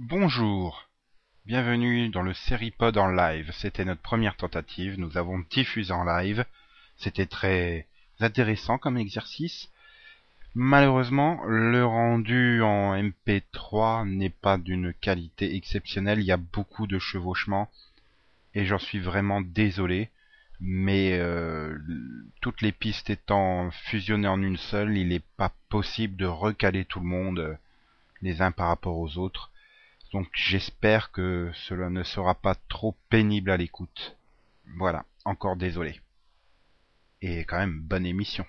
Bonjour, bienvenue dans le Seripod en live. C'était notre première tentative, nous avons diffusé en live. C'était très intéressant comme exercice. Malheureusement, le rendu en MP3 n'est pas d'une qualité exceptionnelle, il y a beaucoup de chevauchements et j'en suis vraiment désolé. Mais euh, toutes les pistes étant fusionnées en une seule, il n'est pas possible de recaler tout le monde euh, les uns par rapport aux autres. Donc j'espère que cela ne sera pas trop pénible à l'écoute. Voilà, encore désolé. Et quand même, bonne émission.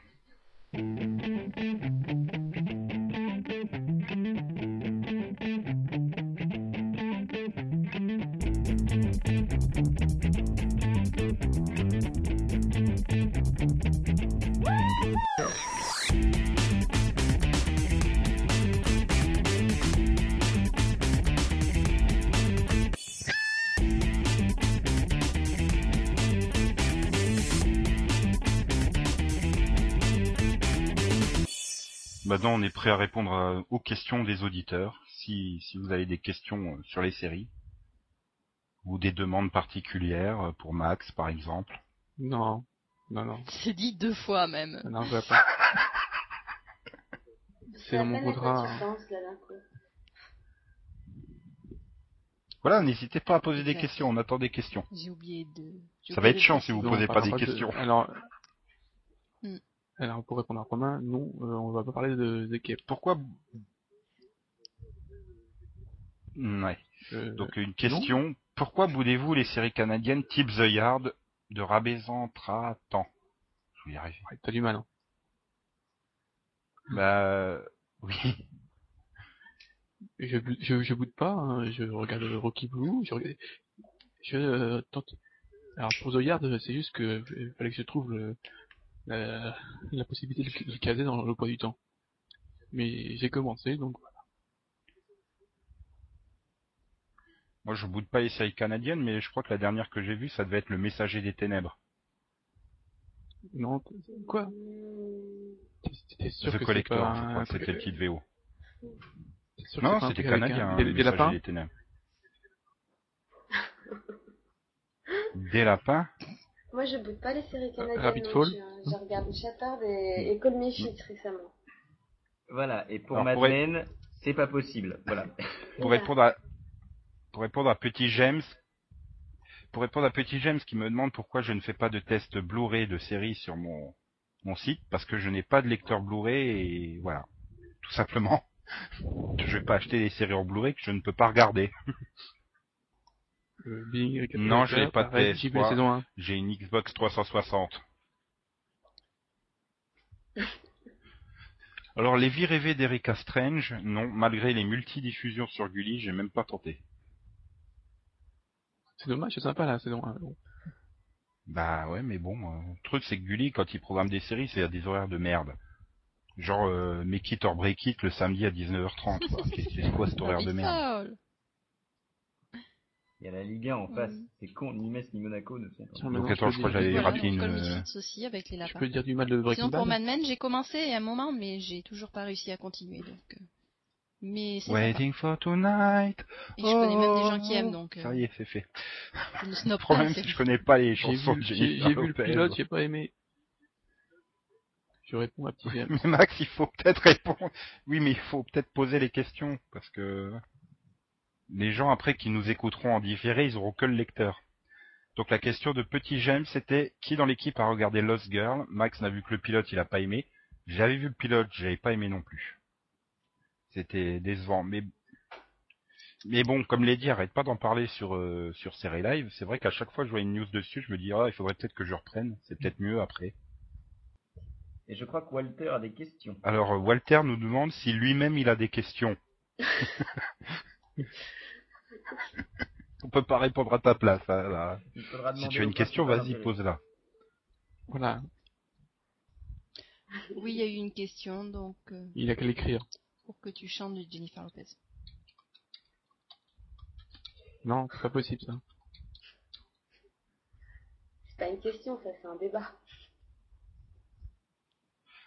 Maintenant, on est prêt à répondre à- aux questions des auditeurs. Si, si vous avez des questions euh, sur les séries ou des demandes particulières euh, pour Max, par exemple. Non, non, non, C'est dit deux fois même. non, je vois pas. C'est dans mon contrat. Coup. Voilà, n'hésitez pas à poser des questions. On attend des questions. J'ai oublié de. j'ai Ça va être chiant si vous posez pas des questions. Alors. Alors pour répondre à Romain, non, euh, on va pas parler de The Pourquoi? Ouais. Euh, Donc une question. Pourquoi boudez-vous les séries canadiennes type The Yard de Rabaisan Tratan Je vais y arriver. ouais, T'as du mal. Hein. Bah oui. Je, je, je boude pas, hein, je regarde Rocky Blue, je regarde... Je euh, tente... Alors pour The Yard, c'est juste que euh, fallait que je trouve le, la, la possibilité de le- le caser dans le poids du temps. Mais j'ai commencé, donc voilà. Moi je boude pas les séries canadiennes, mais je crois que la dernière que j'ai vue, ça devait être Le Messager des Ténèbres. Non, quoi? T'es- sûr The que Collector, pas je un crois que truc- c'était le titre VO. sûr Non, c'était canadien, un- des, lapins des Ténèbres. Des lapins? Moi, je boude pas les séries canadiennes. Hein. J'ai regardé Shattered et, et Call Me récemment. Voilà, et pour Alors, pour c'est pas possible. Voilà. Pour Voilà. répondre à pour répondre à Petit James, pour répondre à Petit James qui me demande pourquoi je ne fais pas de test Blu-ray de séries sur mon mon site, parce que je n'ai pas de lecteur Blu-ray et voilà, tout simplement. Je vais pas acheter des séries en Blu-ray que je ne peux pas regarder. Bing, Non, je n'ai pas de pareil, PS3. J'ai vu la saison 1. J'ai une Xbox 360. Alors les vies rêvées d'Erika Strange, non, malgré les multidiffusions sur Gulli, j'ai même pas tenté. C'est dommage, c'est sympa la saison 1. Bon. Bah ouais, mais bon, euh, le truc c'est que Gulli, quand il programme des séries, c'est à des horaires de merde. Genre euh, Make It or Break It le samedi à 19h30. quoi. Qu'est-ce que c'est quoi cet horaire de merde? Il y a la Ligue 1 en face. Mhm. C'est con, ni Metz ni Monaco ne sont pas. Donc attends, je crois que j'avais raté une, Call euh, Me Shits aussi avec les Je lapins. peux dire du mal de Breaking Sinon pour Bad. Mad Men, j'ai commencé à un moment, mais j'ai toujours pas réussi à continuer. Donc, euh, mais. Waiting for tonight. Et je connais même des gens Oh. qui aiment, donc euh, Ça y est, c'est fait. je ne Le snob pas. problème, c'est c'est que je connais pas les J'ai chansons vu, de j'ai, Jennifer j'ai vu le pilote, j'ai pas aimé. Je réponds à petit James. Mais Max, il faut peut-être répondre. Oui, mais il faut peut-être poser les questions parce que les gens après qui nous écouteront en différé, ils auront que le lecteur. Donc la question de Petit James, c'était qui dans l'équipe a regardé Lost Girl? Max n'a vu que le pilote, il a pas aimé. J'avais vu le pilote, j'avais pas aimé non plus. C'était décevant, mais mais bon, comme l'a dit, arrête pas d'en parler sur euh, sur Série Live. C'est vrai qu'à chaque fois que je vois une news dessus, je me dis ah, il faudrait peut-être que je reprenne. C'est peut-être mieux après. Et je crois que Walter a des questions. Alors euh, Walter nous demande si lui-même il a des questions. On peut pas répondre à ta place. hein, là. Si tu as une question, vas-y, pose-la. Voilà, Oui, il y a eu une question, donc euh, il a qu'à l'écrire. pour que tu chantes de Jennifer Lopez. Non, c'est pas possible ça. C'est pas une question, ça, c'est un débat.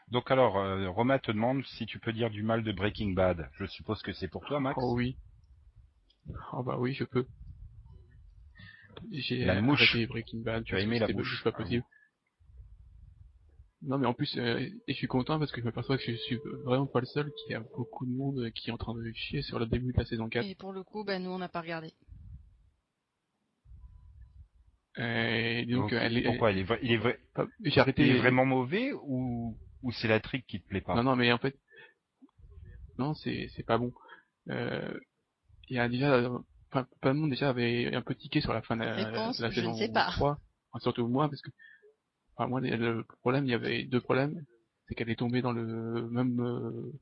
Donc alors, euh, Romain te demande si tu peux dire du mal de Breaking Bad. Je suppose que c'est pour toi, Max. Oh oui. Oh bah oui, je peux. J'ai La mouche. Breaking Bad. Tu as aimé la mouche. pas possible. Non mais en plus, euh, et je suis content parce que je m'aperçois que je suis vraiment pas le seul, qu'il y a beaucoup de monde qui est en train de chier sur le début de la saison 4. Et pour le coup, bah, nous, on n'a pas regardé. Et donc, Donc, elle est, pourquoi il est, vrai- il est, vrai- il arrêté. est vraiment mauvais ou, ou c'est la trick qui te plaît pas? Non, non, mais en fait, non, c'est c'est pas bon. Euh, Il y a déjà, euh, enfin, pas de monde déjà avait un peu tiqué sur la fin de la, Réponse, la je ne saison sais pas. 3. Enfin, surtout moi, parce que, enfin, moi, le problème, il y avait deux problèmes. C'est qu'elle est tombée dans le même, euh,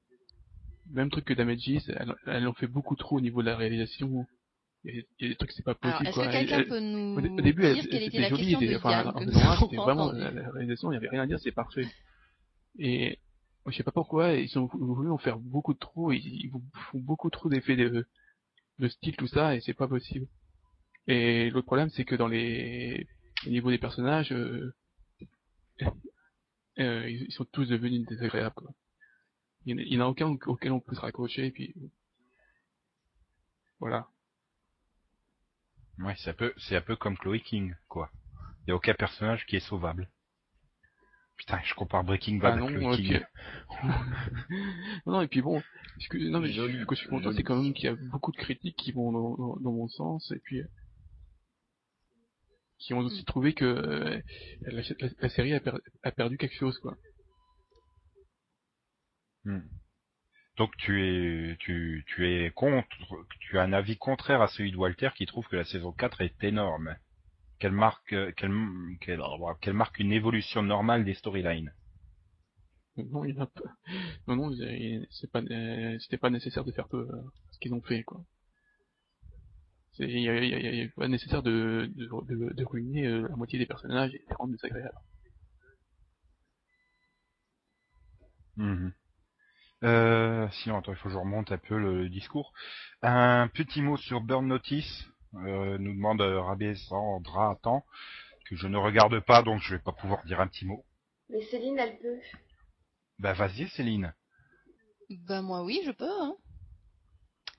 même truc que Damages. Elle, elle en fait beaucoup trop au niveau de la réalisation. Il y a, il y a des trucs, c'est pas Alors, possible, est-ce quoi. que quelqu'un peut nous au, dé- au début, elle, dire elle- était c'était la joli, question de c'était- enfin, c'était vraiment, entendue la, la réalisation, il y avait rien à dire, c'est parfait. Et, je sais pas pourquoi, ils ont voulu en faire beaucoup trop, ils, ils font beaucoup trop d'effets de, de style, tout ça, et c'est pas possible. Et l'autre problème, c'est que dans les, au niveau des personnages, euh, euh, ils sont tous devenus désagréables, quoi. Il y en a- aucun auquel on peut se raccrocher, et puis, voilà. Ouais, c'est un peu, c'est un peu comme Chloe King, quoi. Il y a aucun personnage qui est sauvable. Putain, je compare Breaking Bad Ah à non, ok. King. non, et puis bon, ce que, non, mais C'est joli, ce que je suis content, c'est quand même qu'il y a beaucoup de critiques qui vont dans, dans, dans mon sens, et puis, qui ont aussi trouvé que euh, la, la- la série a, per- a perdu quelque chose, quoi. Hmm. Donc tu es, tu, tu es contre, tu as un avis contraire à celui de Walter qui trouve que la saison 4 est énorme. Qu'elle marque, euh, qu'elle, qu'elle, qu'elle marque une évolution normale des storylines? Non, il y en a pas. Non, non, c'est pas, euh, c'était pas nécessaire de faire peu, euh, ce qu'ils ont fait, quoi. C'est, il y a, pas nécessaire de, de, de, de ruiner la moitié des personnages et de les rendre désagréables. Mhm. Euh, sinon, attends, il faut que je remonte un peu le discours. Un petit mot sur Burn Notice, euh, nous demande euh, Rabé Sandra attends, que je ne regarde pas, donc je vais pas pouvoir dire un petit mot. Mais Céline, elle peut. Bah vas-y Céline. Bah, moi, oui, je peux, hein.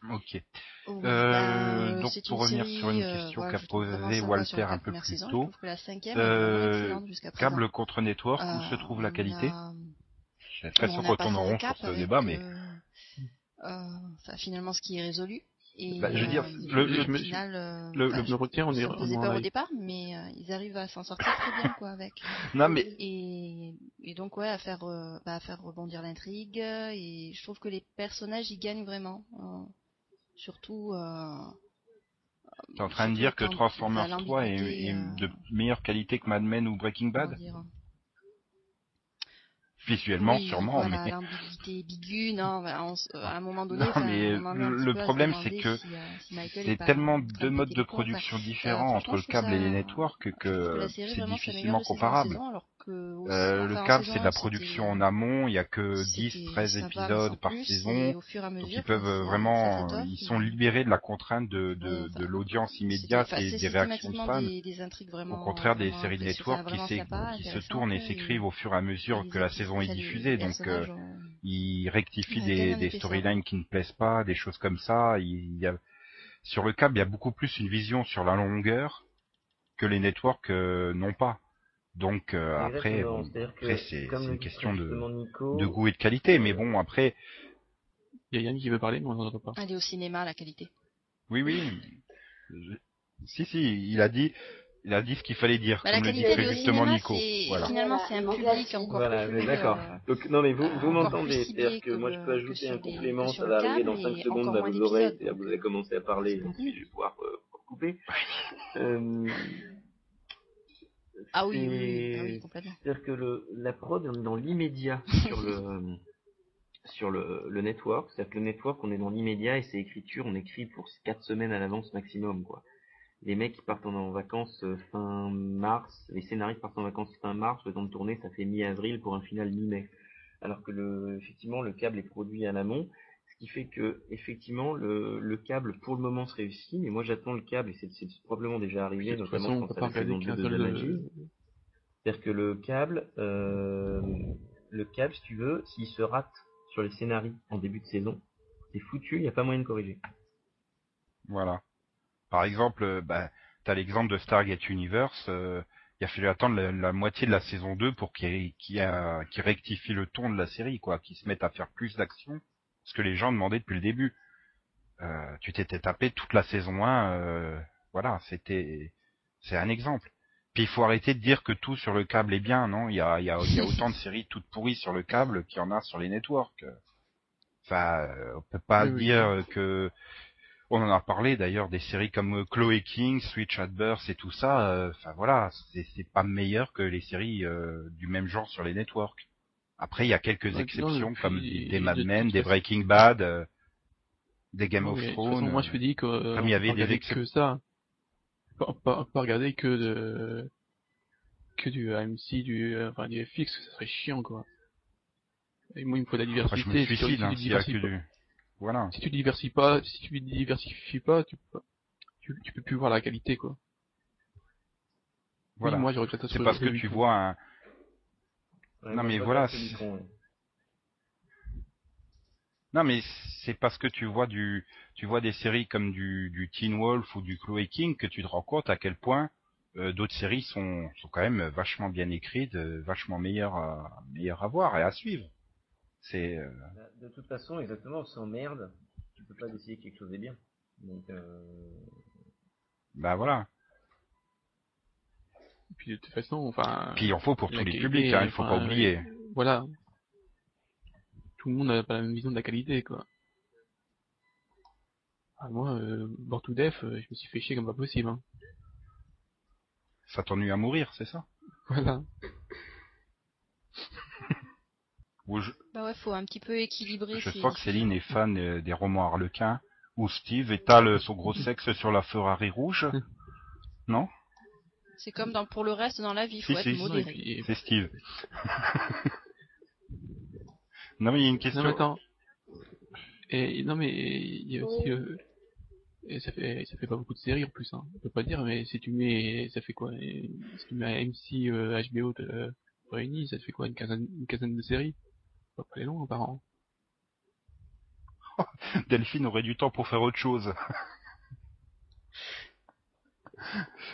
Ok. Oh, Euh, bah, donc, c'est pour revenir série, sur une euh, question qu'a je posée Walter un peu plus saison. tôt. Je la cinquième Euh, câble contre network, où Euh, se trouve la qualité a- J'ai l'impression on a qu'on rond sur ce débat, mais euh, euh, finalement, ce qui est résolu. Et, Bah, je veux dire, euh, le- le- au final, euh, le- enfin, le- retiens, on est, ça faisait peur au départ, mais euh, ils arrivent à s'en sortir très bien, quoi, avec. non mais Et, et donc, ouais, à faire, euh, bah, à faire rebondir l'intrigue. Et je trouve que les personnages, ils gagnent vraiment. euh, surtout. Euh, t'es en train de dire que Transformers t'as 3 est, euh, de meilleure qualité que Mad Men ou Breaking comment Bad dire, Visuellement, Oui, sûrement, voilà, mais l'ambiguïté ambiguë, non, on à un moment donné, Non, mais le- problème, c'est que si, euh, si c'est tellement deux de modes de production euh, différents entre le câble et les networks que c'est difficilement comparable. saison, alors que au- Euh, le en câble, c'est de la production en amont, il y a que 10, c'était 13 sympa, mais épisodes par plus, saison. Donc ils peuvent euh, vraiment, ils sont libérés de la contrainte de, de, Ouais, enfin, de l'audience immédiate et des réactions de fans. des, vraiment, Au contraire des séries de network qui, sympa, qui se tournent et s'écrivent au fur et à mesure que la saison est diffusée. Donc euh, ils rectifient des, storylines qui ne plaisent pas, des choses comme ça. Il y a... Sur le câble, il y a beaucoup plus une vision sur la longueur que les networks euh, n'ont pas. Donc euh, après, bon, après c'est une question de, justement Nico, de goût et de qualité. Mais bon, après, Il y a Yann qui veut parler, mais on n'entend pas. Aller au cinéma, la qualité. oui, oui. Je- Si, si, il a dit, il a dit ce qu'il fallait dire, Bah, comme le dit très justement cinéma, Nico. Voilà. finalement c'est un public encore Voilà, plus. mais d'accord. euh, Donc, non, mais vous, vous m'entendez. C'est-à-dire que que moi, je peux ajouter un complément, ça va arriver dans 5 et secondes, encore là, moins vous avez commencé à parler, je vais pouvoir euh, couper. Ah oui, oui, ah oui, complètement. C'est-à-dire que le, la prod, on est dans l'immédiat sur le sur le, le network. C'est-à-dire que le network, on est dans l'immédiat et c'est écriture, on écrit pour 4 semaines à l'avance maximum, quoi. Les mecs qui partent en, vacances euh, fin mars, les scénaristes partent en vacances fin mars, le temps de tourner, ça fait mi-avril pour un final mi-mai. Alors que le, effectivement, le câble est produit à l'amont, qui fait que, effectivement, le, le câble, pour le moment, se réussit, mais moi j'attends le câble, et c'est probablement déjà arrivé, De toute façon, notamment on quand peut ça pas la saison regarder 2 qu'un de seul. Damages. euh, C'est-à-dire que le câble, euh, le câble, si tu veux, s'il se rate sur les scénarios en début de saison, c'est foutu, il n'y a pas moyen de corriger. Voilà. Par exemple, euh, bah, t'as l'exemple de Stargate Universe. euh, il a fallu attendre la, la moitié de la saison 2 pour qu'il rectifie le ton de la série, quoi, qu'il se mette à faire plus d'action, ce que les gens demandaient depuis le début. Euh, tu t'étais tapé toute la saison 1, euh, voilà, c'était, c'est un exemple. Puis il faut arrêter de dire que tout sur le câble est bien, non? Il y a, il y, a, il y a autant de séries toutes pourries sur le câble qu'il y en a sur les networks. Enfin, euh, on peut pas Oui, oui. dire que on en a parlé d'ailleurs des séries comme euh, Chloe King, Switch at Birth et tout ça. euh, Enfin voilà, c'est c'est pas meilleur que les séries euh, du même genre sur les networks. Après, il y a quelques Ouais, exceptions comme des Mad Men, des Breaking Bad, euh, des Game of Thrones. moi, je euh, me dis que euh, comme il y avait des que ça. Pas, pas, pas regarder que de que du AMC, du euh, enfin du FX, ça serait chiant quoi. Et moi, il me faut de la Après, diversité. je me Si suicide si hein, que diversifies pas- du. Voilà. Si tu diversifies pas, si tu diversifies pas, tu peux, tu, tu peux plus voir la qualité quoi. Voilà. Oui, moi, je regrette C'est parce que tu vois un. Ouais, Non, mais voilà, ouais. Non mais c'est parce que tu vois du, tu vois des séries comme du, du Teen Wolf ou du Chloe King que tu te rends compte à quel point euh, d'autres séries sont, sont quand même vachement bien écrites, euh, vachement meilleures à, meilleures à voir et à suivre. C'est, euh, Bah, De toute façon, exactement, sans merde, tu peux pas décider que quelque chose est bien. Donc, euh... bah voilà. Et puis de toute façon, enfin. Puis il en faut pour tous les publics, hein, il faut enfin, pas oublier. Voilà. Tout le monde n'a pas la même vision de la qualité, quoi. Ah, moi, euh, Born to Death, euh, je me suis fait chier comme pas possible. Hein. Ça t'ennuie à mourir, c'est ça? Voilà. Ou je, Bah ouais, faut un petit peu équilibrer. je sens que Céline est fan euh, des romans Harlequin où Steve étale son gros sexe sur la Ferrari rouge. Non C'est comme dans, pour le reste dans la vie, faut Si, être si, si. Non, modéré. puis, C'est Steve. non mais il y a une non, question. mais attends. Et, non, mais il y a aussi, euh, et ça fait, ça fait pas beaucoup de séries en plus, hein. On peut pas dire, mais si tu mets, ça fait quoi, et si tu mets MC, euh, HBO, euh, réunis, ça te fait quoi, une quinzaine, une quinzaine de séries? Pas très long, par an. Delphine aurait du temps pour faire autre chose.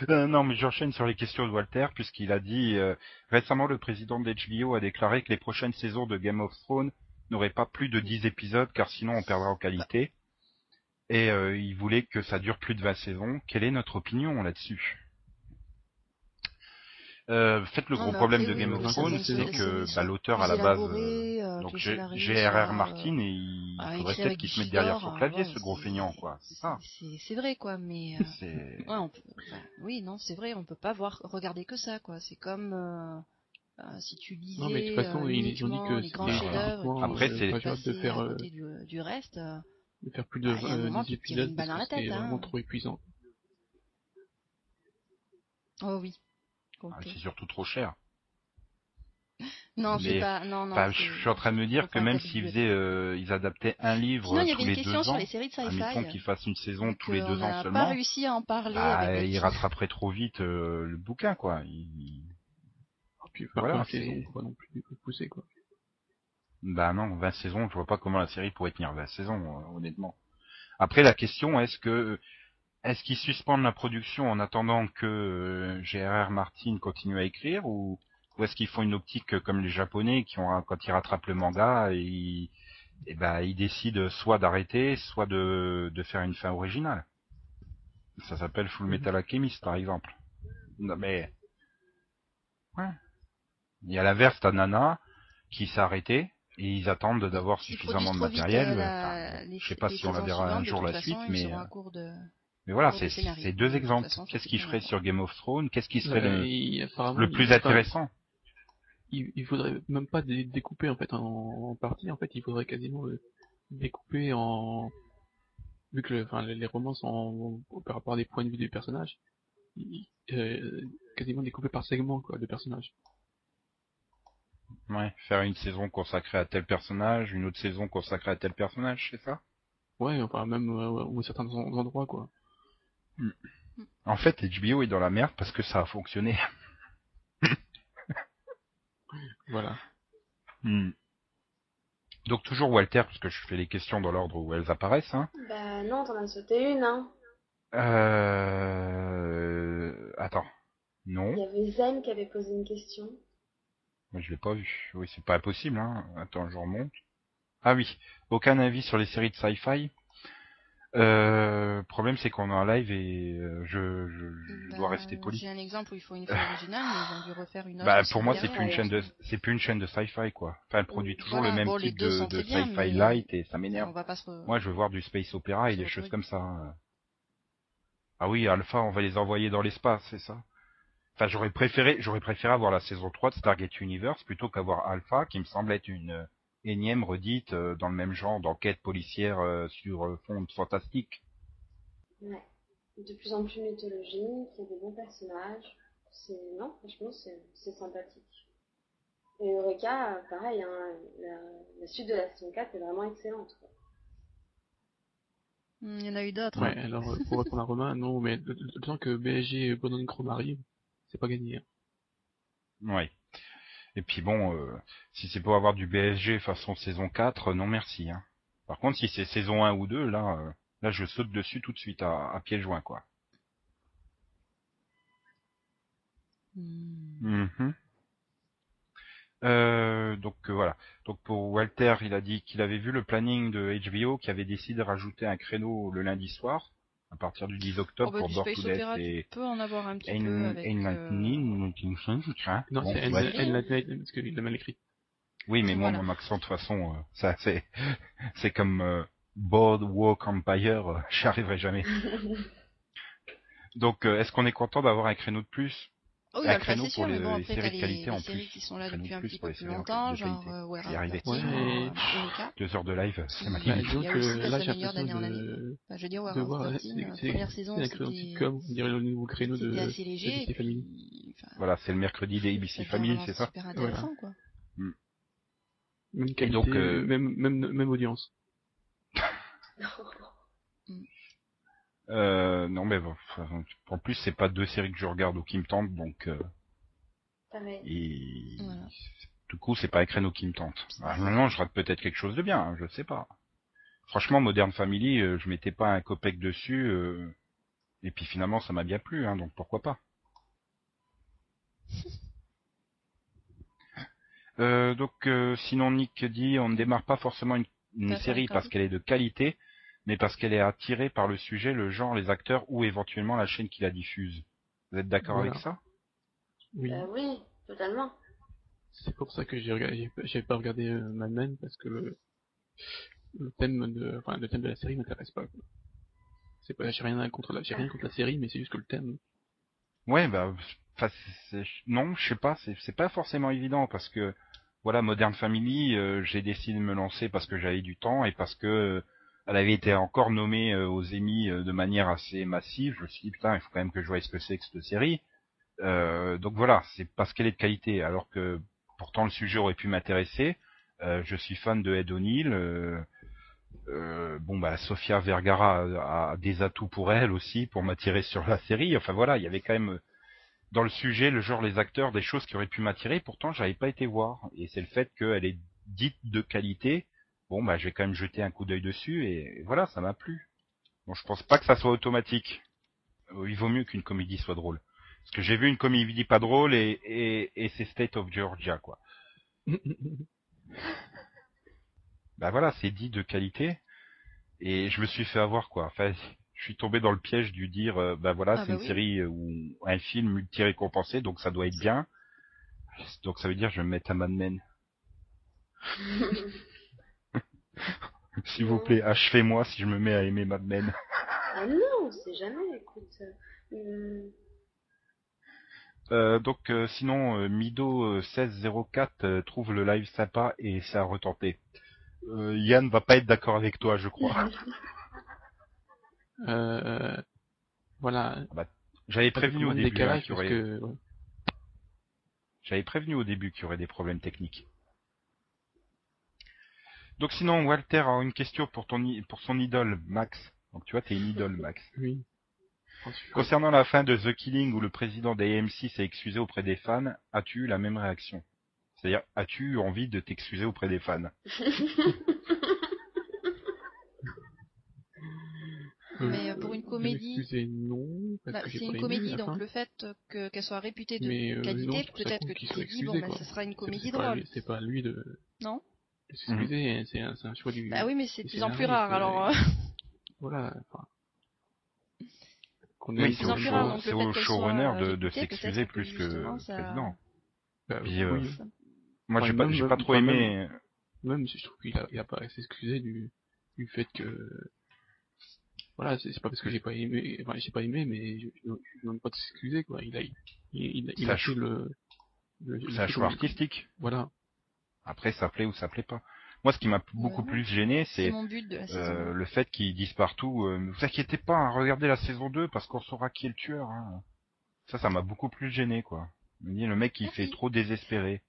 Euh, non, mais j'enchaîne sur les questions de Walter, puisqu'il a dit euh, récemment le président de HBO a déclaré que les prochaines saisons de Game of Thrones n'auraient pas plus de 10 épisodes, car sinon on perdra en qualité. Et euh, il voulait que ça dure plus de 20 saisons. Quelle est notre opinion là-dessus? Euh, En fait, le Non, gros problème après, de Game oui, of Thrones, c'est c'est que bah, l'auteur à la base... élaborées, euh, donc G.R.R. euh, Martin, et il à faudrait peut-être qu'il se mette derrière son clavier, ouais, ce gros c'est- feignant, quoi. C'est ça. C'est c'est vrai quoi, mais euh, C'est... ouais, on peut, enfin, oui, non, c'est vrai, on peut pas voir regarder que ça quoi. C'est comme euh, euh, si tu lisais Non, mais de toute façon, euh, ils- ont dit que les grands c'était chefs-d'œuvre. Après, c'est- pas de faire, euh, du, du reste. euh, de faire plus de Ah, il y a un 20 moment, 10 tu te tires une épisodes c'était hein. vraiment trop épuisant. Oh oui. Ah, c'est surtout trop cher. non, c'est pas, non, non. Je suis en train de me dire que même s'ils faisaient, euh, ils adaptaient un livre Sinon, il y tous avait une les question deux sur ans, les séries de admettons sci-fi. qu'ils fassent une saison tous les on deux ans n'a pas seulement, réussi à en parler bah, avec ils rattraperaient trop vite euh, le bouquin, quoi. Ils- Et puis Voilà, faut pas non plus pousser quoi. Bah non, 20 saisons, je vois pas comment la série pourrait tenir 20 saisons, euh, honnêtement. Après, la question, est-ce que est-ce qu'ils suspendent la production en attendant que euh, G.R.R. Martin continue à écrire ou, ou est-ce qu'ils font une optique comme les Japonais qui ont quand ils rattrapent le manga et, ils- et ben ils décident soit d'arrêter, soit de, de faire une fin originale? Ça s'appelle Full Metal Alchemist par exemple. Non mais ouais. Et à l'inverse, t'as Nana qui s'est arrêtée et ils attendent d'avoir suffisamment de trop vite, matériel. euh, la- Enfin, les- je sais pas les si on la verra un jour la suite, mais mais voilà, c'est deux exemples. Qu'est-ce tout qui le ferait sur Game of Thrones? Qu'est-ce qui serait Euh, le, il- plus intéressant? Il, il faudrait même pas dé- découper en fait en, en parties, en fait il faudrait quasiment euh, découper en vu que le- enfin, les les romans sont par rapport à des points de vue des personnages, euh, quasiment découpé par segment quoi de personnages. Ouais, faire une saison consacrée à tel personnage, une autre saison consacrée à tel personnage, c'est ça? Ouais, enfin même euh, ou à certains en- endroits quoi. En fait, HBO est dans la merde parce que ça a fonctionné. Voilà. Hmm. Donc toujours Walter, parce que je fais les questions dans l'ordre où elles apparaissent. Hein. Bah non, t'en as sauté une, hein. Euh... Attends. Non, Il y avait Zen qui avait posé une question. moi je l'ai pas vu. Oui, c'est pas impossible, hein. Attends, je remonte. Ah oui, aucun avis sur les séries de sci-fi? Euh, problème c'est qu'on est en live et euh, je, je, je dois Ben, rester poli. J'ai un exemple où il faut une fin originale, mais ont dû refaire une autre. Bah pour moi c'est plus une chaîne de c'est plus une chaîne de sci-fi quoi. Enfin elle produit toujours Voilà, le même bon, type de, sci-fi mais- light et ça m'énerve. re- Moi je veux voir du space opéra et des choses comme ça. Ah oui, Alpha, on va les envoyer dans l'espace, c'est ça? Enfin, j'aurais préféré, j'aurais préféré avoir la saison 3 de Stargate Universe plutôt qu'avoir Alpha, qui me semble être une euh, énième redite euh, dans le même genre d'enquête policière euh, sur euh, fond fantastique. Ouais. De plus en plus mythologique, il y a des bons personnages. C'est non, franchement, c'est c'est sympathique. Et Eureka, pareil, hein, la, la suite de la saison 4 est vraiment excellente. quoi. Hmm, Il y en a eu d'autres. Ouais, alors euh, pour répondre à Romain, non, mais le le temps que BSG et Bonhomme Chrome arrivent, c'est pas gagné. hein. Ouais. Et puis bon, euh, si c'est pour avoir du BSG façon saison 4, euh, non merci. Hein. Par contre, si c'est saison 1 ou 2, là, euh, là je saute dessus tout de suite à, à pieds joints, quoi. Hmm. Mhm. Euh, donc euh, voilà. Donc pour Walter, il a dit qu'il avait vu le planning de HBO, qui avait décidé de rajouter un créneau le lundi soir, à partir du 10 octobre Oh, bah, pour Born Space to Death et tu peux en avoir un petit peu Ein- avec. euh, Enlightening, je crois. Non, Bon, c'est Night, parce qu'il l'a mal écrit. Oui, mais moi, Voilà. mon accent, de toute façon, euh, ça, c'est, c'est comme euh, Boardwalk Empire, euh, j'y arriverai jamais. Donc, euh, est-ce qu'on est content d'avoir un créneau de plus? Oh, un oui, créneau c'est pour sûr, mais les- bon, les après, séries t'as de les, qualité les en séries plus. qui sont là Créneau depuis de un plus petit pour peu les plus séries longtemps, genre qualité. euh, J'y Warehouse arrivais. 13 Ouais. ou euh, Eureka. Deux heures de live, c'est ma Bah, Bah, limite. disons Il y a que aussi là, j'ai l'impression d'année en année. de, Enfin, je veux dire, de Warehouse voir 13, c'est- euh, c'est- première saison, c'était on dirait le nouveau créneau de, ABC Family. Voilà, c'est le mercredi des ABC Family, c'est ça super intéressant, quoi. Même Et qualité, donc, euh, même, même, même audience. euh, Non, mais bon, en plus, c'est pas deux séries que je regarde ou qui me tentent, donc... Euh, Pareil. et... Voilà. Du coup, c'est pas un créneau qui me tente. Ah, maintenant, je rate peut-être quelque chose de bien, hein, je sais pas. Franchement, Modern Family, euh, je mettais pas un copec dessus, euh, et puis finalement, ça m'a bien plu, hein, donc pourquoi pas. Euh, donc, euh, sinon, Nick dit, on ne démarre pas forcément une, série parce qu'elle est de qualité, mais parce qu'elle est attirée par le sujet, le genre, les acteurs ou éventuellement la chaîne qui la diffuse. Vous êtes d'accord Voilà. avec ça? Oui. Bah oui, totalement. C'est pour ça que j'ai regardé, j'ai pas- j'avais pas regardé euh, Mad Men parce que le, le thème de, enfin, le thème de la série m'intéresse pas. C'est pas, j'ai rien contre la, j'ai rien contre la série, mais c'est juste que le thème. Ouais, bah, non, je sais pas, c'est c'est pas forcément évident parce que, voilà, Modern Family, euh, j'ai décidé de me lancer parce que j'avais du temps et parce que euh, elle avait été encore nommée euh, aux Emmy euh, de manière assez massive. Je me suis dit putain, il faut quand même que je voie ce que c'est que cette série. Euh, donc voilà, c'est parce qu'elle est de qualité, alors que pourtant le sujet aurait pu m'intéresser. Je suis fan de Ed O'Neill. euh, bon bah Sofia Vergara a, des atouts pour elle aussi pour m'attirer sur la série. Enfin voilà, il y avait quand même dans le sujet, le genre, les acteurs, des choses qui auraient pu m'attirer. Pourtant, j'avais pas été voir. Et c'est le fait qu'elle est dite de qualité. Bon bah je vais quand même jeter un coup d'œil dessus et voilà, ça m'a plu. Bon, je pense pas que ça soit automatique. Euh, Il vaut mieux qu'une comédie soit drôle. Parce que j'ai vu une comédie pas drôle et, et, et c'est State of Georgia quoi. Bah voilà, c'est dit de qualité. Et je me suis fait avoir quoi. Enfin, je suis tombé dans le piège du dire, euh, bah voilà, Ah, c'est bah une oui. série euh, ou un film multi-récompensé, donc ça doit être bien. Donc ça veut dire je vais me mettre à Mad Men. S'il vous plaît, achevez-moi si je me mets à aimer Mad Men. ah non, on sait jamais, écoute. Euh, Euh, donc euh, sinon, euh, Mido euh, 1604 euh, trouve le live sympa et ça a retenté. Euh, Yann va pas être d'accord avec toi, je crois. Euh, voilà. J'avais Pas prévenu au début hein, décalage qu'il y parce aurait... que, ouais. J'avais prévenu au début qu'il y aurait des problèmes techniques. Donc sinon, Walter a une question pour ton i- pour son idole Max. Donc tu vois, t'es une idole Max. oui. Concernant la fin de The Killing où le président d'AMC s'est excusé auprès des fans, as-tu eu la même réaction? C'est-à-dire, as-tu eu envie de t'excuser auprès des fans? Mais euh, pour une comédie- Excusez, non. parce Bah, que c'est une comédie, la donc fin. le fait que qu'elle soit réputée de Mais, euh, qualité, ça peut-être que tu t'es dit, bon, excusé, bah, ce sera une comédie drôle. C'est pas à lui de Non? S'excuser, c'est un, c'est un choix du. Bah oui, mais c'est de plus en plus rare, alors... euh, Voilà. Enfin, Oui, c'est plus en au, plus quelque rare, show- donc le c'est fait au showrunner de, de s'excuser plus que ça- président. Bah, Puis, euh, oui. Moi, Enfin, j'ai pas, j'ai pas trop aimé. Même si je trouve qu'il a, il a pas à s'excuser du, du fait que, voilà, c'est pas parce que j'ai pas aimé, enfin, j'ai pas aimé, mais je, je, je demande pas de s'excuser, quoi. Il a, il, il, il Ça a fait le, le, le C'est un choix artistique. Voilà. Après, ça plaît ou ça plaît pas. Moi, ce qui m'a beaucoup Ouais. plus gêné, C'est euh, le fait qu'ils disent partout euh, vous inquiétez pas, hein, regardez la saison 2 parce qu'on saura qui est le tueur. hein. Ça, ça m'a beaucoup plus gêné, quoi. Le mec, il Merci. fait trop désespéré.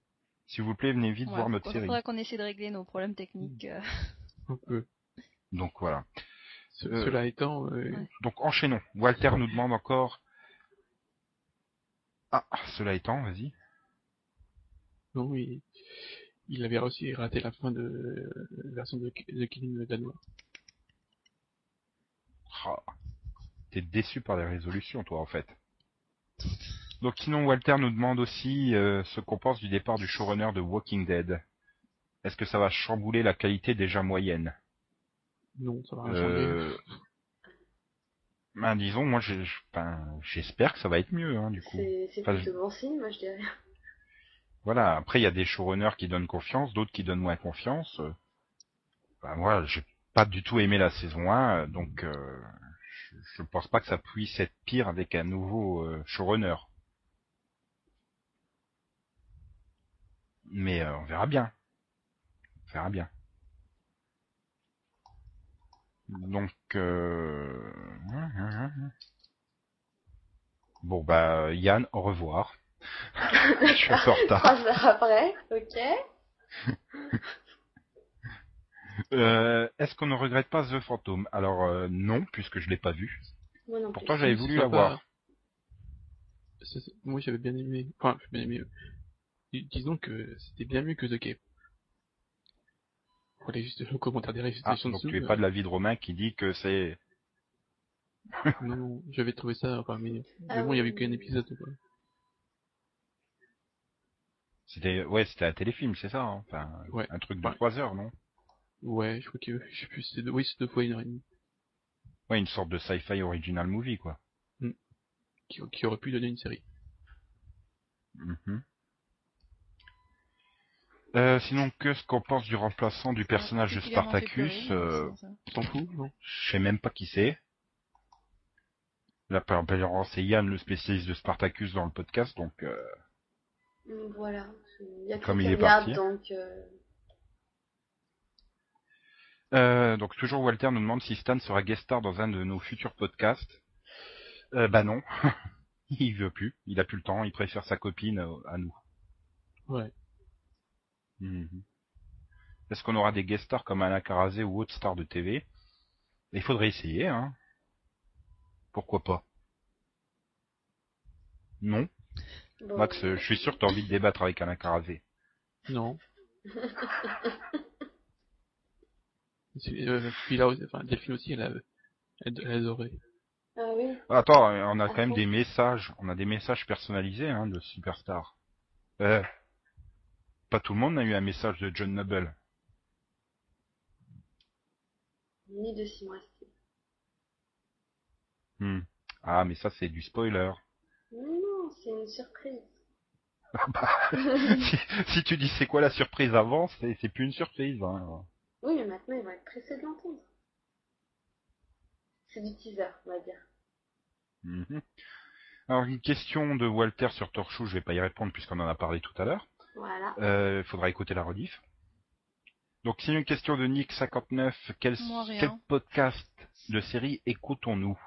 S'il vous plaît, venez vite Ouais, voir notre série. faudra qu'on essaie de régler nos problèmes techniques. euh. Un peu. Donc voilà. Euh, Cela étant, euh, Ouais. Donc enchaînons. Walter nous demande encore. Ah, cela étant, vas-y. non, il, il avait aussi raté la fin de la version de, de Killing danois. Ah, T'es déçu par les résolutions, toi, en fait. Donc sinon, Walter nous demande aussi euh, ce qu'on pense du départ du showrunner de Walking Dead. Est-ce que ça va chambouler la qualité déjà moyenne? Non, ça va rien changer. euh... Ben disons, moi, ben, j'espère que ça va être mieux, hein, du coup. C'est c'est Enfin, plutôt bon signe, moi je dirais. Voilà. Après, il y a des showrunners qui donnent confiance, d'autres qui donnent moins confiance. Ben voilà, j'ai pas du tout aimé la saison 1, euh, donc euh, je, je pense pas que ça puisse être pire avec un nouveau showrunner. Mais on verra bien. On verra bien. Donc, bon bah Yann, au revoir. Je suis un peu en retard. Trois heures après, ok. Euh, Est-ce qu'on ne regrette pas The Phantom? Alors euh, non, puisque je l'ai pas vu. Moi non. Pourtant j'avais voulu c'est la sympa. voir. Ça, c'est- Moi, j'avais bien aimé. Enfin, j'ai bien aimé. euh, dis- Disons que c'était bien mieux que The Cape. Pour les juste le commentaire des Ah, réalisations donc dessous, tu es euh, pas de l'avis de Romain qui dit que c'est... Non, non, j'avais trouvé ça, enfin, mais, Ah mais bon, il y avait oui. qu'un épisode, quoi. C'était ouais, c'était un téléfilm, c'est ça hein Enfin, Ouais. un truc de Ouais. trois heures, non? Ouais, je crois que, je sais plus, c'est deux, oui, c'est deux fois une heure et demie. Ouais, une sorte de sci-fi original movie, quoi. Qui, qui aurait pu donner une série. Mhm. Euh, sinon, que ce qu'on pense du remplaçant du personnage de Spartacus euh, T'en fous, non? Je sais même pas qui c'est. Là, par exemple, c'est Yann, le spécialiste de Spartacus dans le podcast, donc euh, Mm, Voilà. Il y a Comme il est parti. donc euh, Euh, donc toujours Walter nous demande si Stan sera guest star dans un de nos futurs podcasts. Euh, bah non, il veut plus, il a plus le temps, il préfère sa copine euh, à nous. Ouais. Mhm. Est-ce qu'on aura des guest stars comme Anna Karazé ou autre star de TV Il faudrait essayer, hein. Pourquoi pas? Non? Bon, Max, euh, je suis sûr que t'as envie de débattre avec Anna Karazé. Non. Euh, puis là, aussi- enfin, Delphine aussi, elle a, elle, elle adorait. Ah oui. Attends, on a À quand même des messages, on a des messages personnalisés hein, de Superstar. Euh, pas tout le monde n'a eu un message de John Noble. Ni de c'était. Hmm. Ah, mais ça c'est du spoiler. Non, c'est une surprise. si, si tu dis c'est quoi la surprise avant, c'est c'est plus une surprise. Hein. Oui, mais maintenant ils vont être pressés de l'entendre. C'est du teaser, on va dire. Mhm. Alors une question de Walter sur Torchou, je vais pas y répondre puisqu'on en a parlé tout à l'heure. Voilà. Euh, faudra écouter la rediff. Donc sinon une question de Nick59, quel, Moi, rien. quel podcast de série écoutons-nous?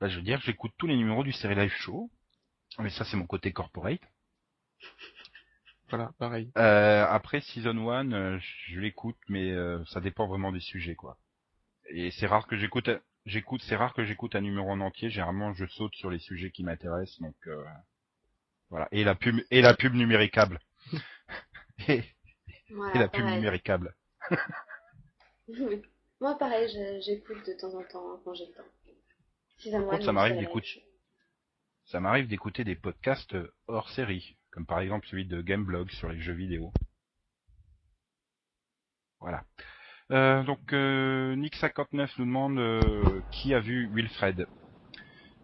Bah, Je veux dire, j'écoute tous les numéros du série live show, mais ça c'est mon côté corporate. Voilà, pareil. Euh, après Season 1, euh, je l'écoute, mais euh, ça dépend vraiment des sujets quoi. Et c'est rare que j'écoute, j'écoute, c'est rare que j'écoute un numéro en entier. Généralement, je saute sur les sujets qui m'intéressent, donc euh, voilà. Et la pub, et la pub numéricable. et, Voilà, et la pub numéricable. Oui. Moi, pareil, j'écoute de temps en temps quand j'ai le temps. Season Contre, 1, ça m'arrive d'écouter-. Ça m'arrive d'écouter des podcasts euh, hors série, comme par exemple celui de Gameblog sur les jeux vidéo. Voilà. Euh, donc euh, Nick59 nous demande euh, qui a vu Wilfred.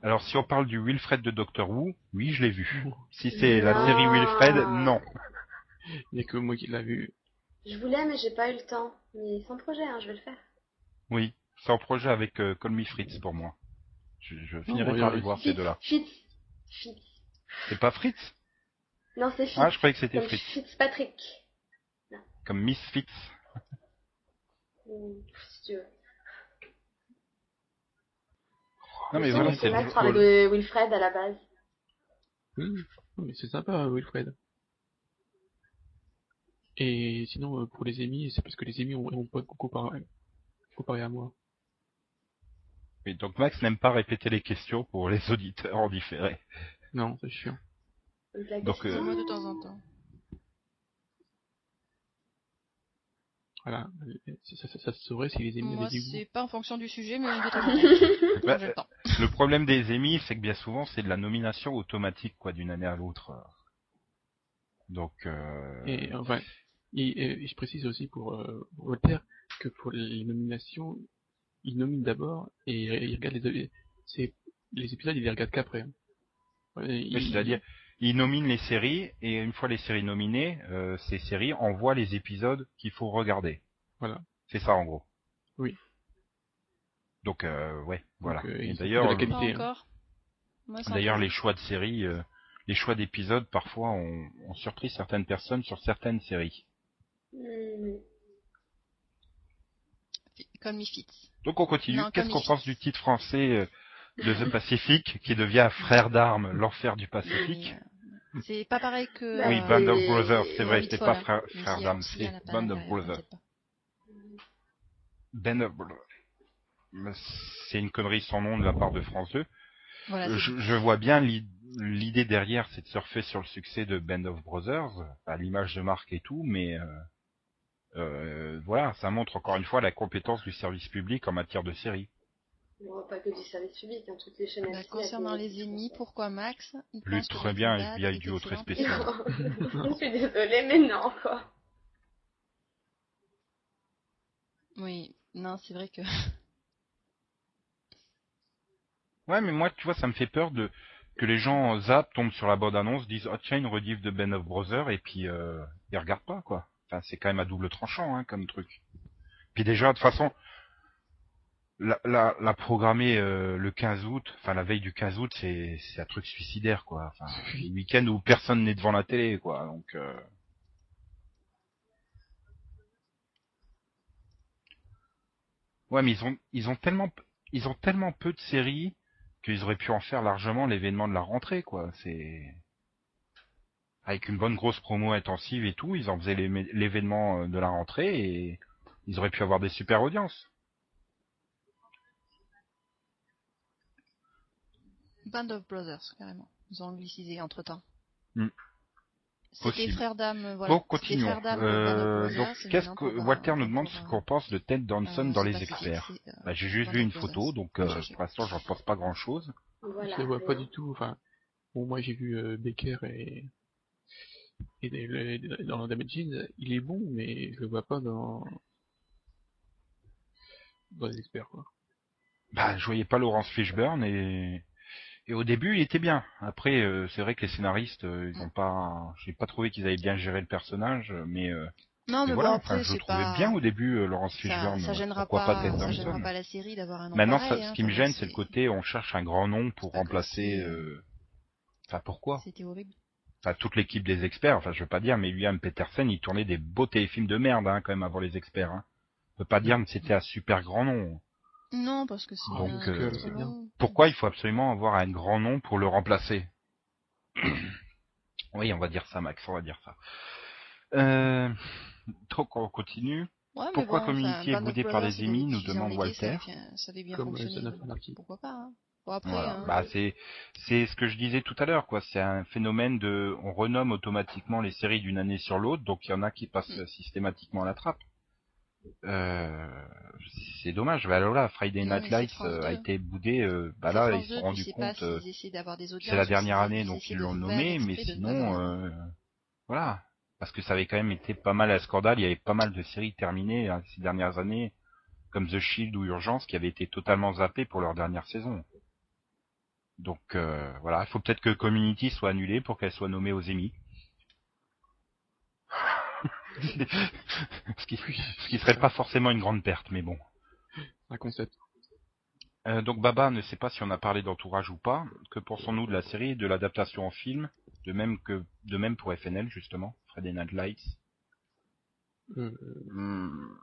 Alors si on parle du Wilfred de Doctor Who, oui je l'ai vu. Si c'est la série Wilfred, non. Il n'y a que moi qui l'a vu. Je voulais, mais j'ai pas eu le temps. Mais sans projet, hein, je vais le faire. Oui, c'est en projet avec euh, Call Me Fritz pour moi. Je, je finirai par les voir ces deux-là. Fitz, Fitz. C'est pas Fritz? Non, c'est Fitz. Ah, je croyais que c'était Fritz. Fitzpatrick. Comme Miss Fitz. Ou, Si tu veux. Non mais voilà, c'est Max parlait de Wilfred à la base. Mais c'est sympa, Wilfred. Et sinon, euh, pour les émis, c'est parce que les émis ont, ont pas comparé, comparé à moi. Oui, donc Max n'aime pas répéter les questions pour les auditeurs en différé. Non, c'est chiant. Donc, la Donc, question- euh, Moi de temps en temps. Voilà. Ça, ça, ça se saurait si les émis Moi, c'est pas en fonction du sujet, mais de temps en temps. Bah, Quand j'ai le temps. le problème des émis, c'est que bien souvent, c'est de la nomination automatique, quoi, d'une année à l'autre. Donc, euh... Et enfin, et, et je précise aussi pour euh, Voltaire que pour les nominations, il nomine d'abord et il regarde les, c'est les épisodes, il les regarde qu'après. hein. Il- c'est-à-dire, il nomine les séries, et une fois les séries nominées, euh, ces séries envoient les épisodes qu'il faut regarder. Voilà. C'est ça, en gros. Oui. Donc, euh, ouais, voilà. euh, Et d'ailleurs, encore- les choix de séries, euh, les choix d'épisodes, parfois, ont, ont surpris certaines personnes sur certaines séries. Fitz. Donc on continue. Non, Qu'est-ce qu'on pense du titre français euh, de The Pacific qui devient Frère d'armes, l'enfer du Pacifique? Euh, C'est pas pareil que. Bah, Oui, euh, Band of Brothers, c'est vrai, c'était pas Frère, d'armes, euh, c'est Band of Brothers. Band of Brothers. C'est une connerie sans nom de la part de France 2. Voilà, c'est- Je, je vois bien l'i- l'idée derrière, c'est de surfer sur le succès de Band of Brothers, à l'image de marque et tout, mais euh, euh, voilà, ça montre encore une fois la compétence du service public en matière de série. Non, pas que du service public, hein, toutes les chaînes Bah, concernant les ça. pourquoi Max il Plus très bien, il y a du haut très spécial. je suis désolée, mais non, quoi. Oui, non, c'est vrai que. Ouais, mais moi, tu vois, ça me fait peur de que les gens zappent, tombent sur la bande-annonce, disent oh tiens une rediff de Ben of Brothers et puis euh, ils regardent pas quoi. Enfin, c'est quand même à double tranchant hein, comme truc. Puis déjà, de toute façon, la, la, la programmer euh, le 15 août, enfin la veille du 15 août, c'est c'est un truc suicidaire quoi. Enfin, le week-end où personne n'est devant la télé quoi. Donc euh... ouais, mais ils ont ils ont tellement ils ont tellement peu de séries qu'ils auraient pu en faire largement l'événement de la rentrée, quoi. C'est avec une bonne grosse promo intensive et tout, ils en faisaient l'é- l'événement euh, de la rentrée et ils auraient pu avoir des super audiences. Band of Brothers, carrément. Ils ont anglicisé entre temps. Hmm. C'était Possible. frères voilà. bon, continuons. Euh, donc, qu'est-ce que Walter nous demande ce qu'on pense de Ted Danson euh, dans les experts. euh, Bah, j'ai juste vu une Brothers. photo, donc euh, pour l'instant, j'en pense pas grand-chose. Voilà. je vois pas du tout. Enfin, bon, moi j'ai vu euh, Becker et et dans Damage Jeans, il est bon, mais je le vois pas dans dans les experts quoi. Bah, je voyais pas Laurence Fishburne et et au début il était bien. Après euh, c'est vrai que les scénaristes euh, ils ont pas j'ai pas trouvé qu'ils avaient bien géré le personnage mais, euh, Non, mais mais voilà, bon, enfin après, je trouvais pas. bien au début euh, Laurence Ça, Fishburne. ça gênera pourquoi pas, pas ça gênera pas la série d'avoir un nom Maintenant pareil, ça, hein, ce qui me gêne c'est le côté on cherche un grand nom pour remplacer euh, enfin pourquoi? C'était horrible. Enfin toute l'équipe des experts, enfin je veux pas dire mais William Peterson il tournait des beaux téléfilms de merde hein, quand même avant les experts hein. On peut pas dire que c'était un super grand nom. Non, parce que c'est. Donc, un- euh. Pourquoi il faut absolument avoir un grand nom pour le remplacer? Oui, on va dire ça, Max, on va dire ça. Euh, donc on continue. Ouais, Pourquoi bon, of boudé par les émis, nous demande Walter. Ça avait bien Comme, euh, fonctionné. Pourquoi pas hein. Bon, après. Voilà. hein, Bah c'est c'est ce que je disais tout à l'heure quoi. C'est un phénomène de on renomme automatiquement les séries d'une année sur l'autre, donc il y en a qui passent Mm. systématiquement à la trappe. Euh, c'est dommage. Bah, là, Friday Night Lights euh, a 2. été boudé. euh, bah là, ils se 2, sont rendus compte. euh, c'est la dernière année, donc ils l'ont nommé, mais sinon, euh, voilà. Parce que ça avait quand même été pas mal à scandale. Il y avait pas mal de séries terminées hein, ces dernières années, comme The Shield ou Urgence, qui avaient été totalement zappées pour leur dernière saison. Donc euh, voilà, il faut peut-être que Community soit annulée pour qu'elle soit nommée aux Emmy. ce, qui, ce qui serait pas forcément une grande perte, mais bon. Un concept. Euh, donc Baba ne sait pas si on a parlé d'entourage ou pas. Que pensons-nous de la série et de l'adaptation en film De même que de même pour FNL justement, Friday Night Lights. Euh, Hmm.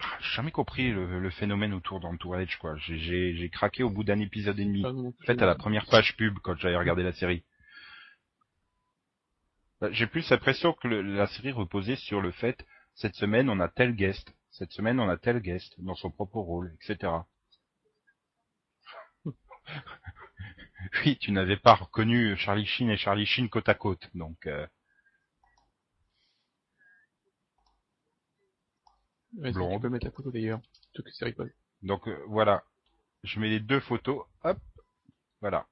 J'ai jamais compris le, le phénomène autour d'entourage quoi. J'ai- J'ai j'ai craqué au bout d'un épisode et demi. En fait, à la première page pub quand j'avais regardé la série. Bah, J'ai plus l'impression que le- la série reposait sur le fait cette semaine on a tel guest, cette semaine on a tel guest dans son propre rôle, etc. oui, tu n'avais pas reconnu Charlie Sheen et Charlie Sheen côte à côte, donc euh, blonde. tu peux mettre la photo d'ailleurs. Donc euh, voilà. Je mets les deux photos, hop, voilà.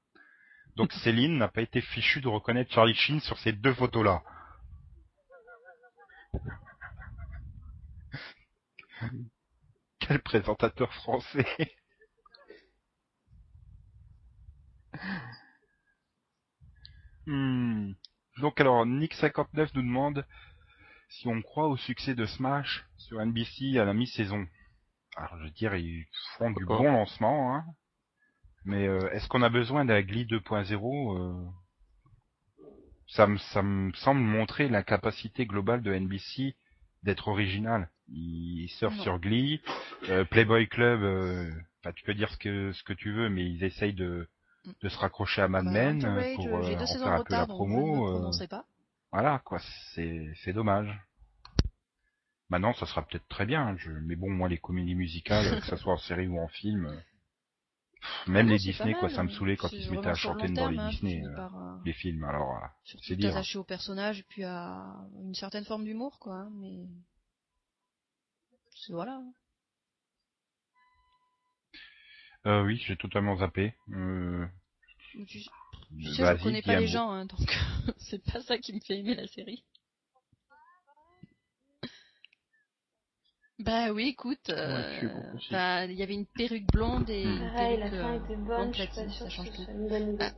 Donc Céline n'a pas été fichue de reconnaître Charlie Sheen sur ces deux photos-là. Quel présentateur français Hmm. Donc alors, Nick59 nous demande si on croit au succès de Smash sur NBC à la mi-saison. Alors je veux dire, ils font du bon lancement, hein. Mais euh, est-ce qu'on a besoin d'un Glee 2.0 euh, ça, me, ça me semble montrer la capacité globale de NBC d'être original. Ils surfent Non. sur Glee, euh, Playboy Club, euh, enfin, tu peux dire ce que ce que tu veux, mais ils essayent de, de se raccrocher à Mad Bah, Men pour euh, j'ai deux en saisons faire un peu la donc promo. euh, pas. Voilà, quoi, c'est dommage. Maintenant, ça sera peut-être très bien, je... mais bon, moi, les comédies musicales, que ce soit en série ou en film, pff, même les Disney, quoi, ça me hein. saoulait quand ils se mettaient à chanter dans les hein, Disney, euh, par, euh, les films. Alors, c'est dire. t'attacher au personnage et puis à une certaine forme d'humour, quoi. hein, Mais c'est voilà. hein. euh, oui, j'ai totalement zappé. Euh, Tu, tu sais, je connais pas les gens, hein, donc c'est pas ça qui me fait aimer la série. Bah oui, écoute, euh, bah, il y avait une perruque blonde et une Pareil, la perruque fin était bonne, blonde je suis pas platine, sûre ça que change ce tout. soit une bonne idée. Ah.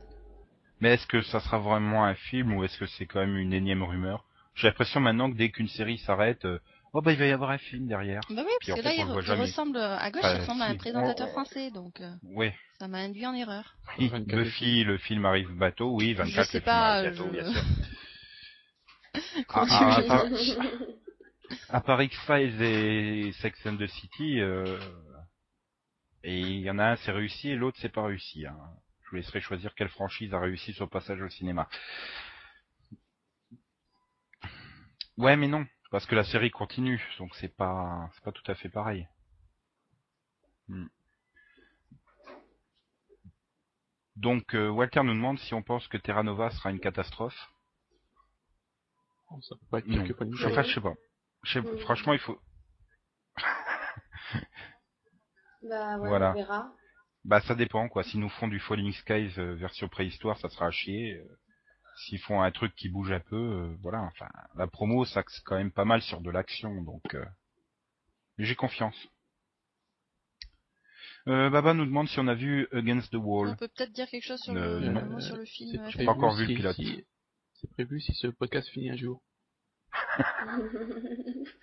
Mais est-ce que ça sera vraiment un film ou est-ce que c'est quand même une énième rumeur? J'ai l'impression maintenant que dès qu'une série s'arrête, euh, oh bah il va y avoir un film derrière. Bah oui, parce que là, il, ressemble à gauche, Enfin, il ressemble à un présentateur français, donc euh, ça m'a induit en erreur. Oui, 24 Buffy, le film arrive bateau, oui, 24, Je sais le film arrive bateau, je- bien sûr. Comment Ah, tu ah, veux dire À part X-Files et Sex and the City, euh, et il y en a un c'est réussi et l'autre c'est pas réussi. Hein. Je vous laisserai choisir quelle franchise a réussi son passage au cinéma. Ouais, mais non, parce que la série continue, donc c'est pas, c'est pas tout à fait pareil. Hmm. Donc euh, Walter nous demande si on pense que Terra Nova sera une catastrophe. Oh, ça peut pas être Non. Enfin, je sais pas. Je sais- Mm. franchement, il faut. Bah ouais, Voilà. on verra. Bah ça dépend quoi. S'ils nous font du Falling Skies euh, version préhistoire, ça sera à chier. Euh, S'ils font un truc qui bouge un peu, euh, voilà. Enfin, la promo, ça c'est quand même pas mal sur de l'action, donc euh, j'ai confiance. Euh, Baba nous demande si on a vu Against the On Wall. peut peut-être dire quelque chose sur, Euh, le, non. sur le film. J'ai pas encore vu le pilote. si- C'est prévu si ce podcast finit un jour.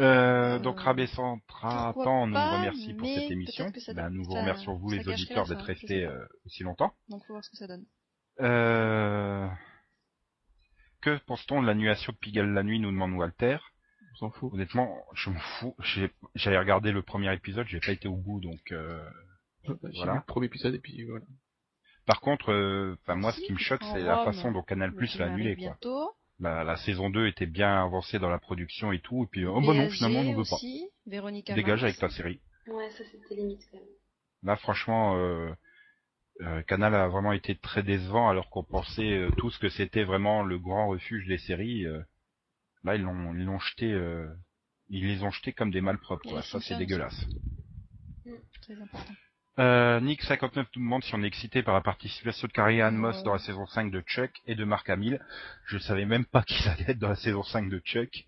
Euh, donc Rabé Centra Tant nous remercie pour cette émission. Ben, nous vous remercions vous les auditeurs d'être restés euh, aussi longtemps. Donc faut voir ce que ça donne. Euh... Que pense-t-on de l'annulation de Pigalle la nuit nous demande Walter. On s'en fout. Honnêtement, je me fous. J'ai- J'avais regardé le premier épisode, j'ai pas été au bout, donc. euh, J'ai Voilà. vu le premier épisode et puis voilà. Par contre, euh, enfin, moi, ce qui me choque, c'est la façon dont Canal Plus l'a annulé, quoi. La, la saison 2 était bien avancée dans la production et tout, et puis oh bah non, finalement, on veut pas. Dégage avec ta série. Ouais, ça c'était limite quand même. Là, franchement, euh, euh, Canal a vraiment été très décevant, alors qu'on pensait euh, tous que c'était vraiment le grand refuge des séries. euh. Là, ils l'ont, ils l'ont jeté, euh, ils les ont jetés comme des malpropres, quoi. Ça, c'est dégueulasse. Très important. Euh, Nick59 nous demande si on est excité par la participation de Carrie Ann Moss dans la saison 5 de Chuck et de Mark Hamill. Je savais même pas qu'ils allaient être dans la saison 5 de Chuck.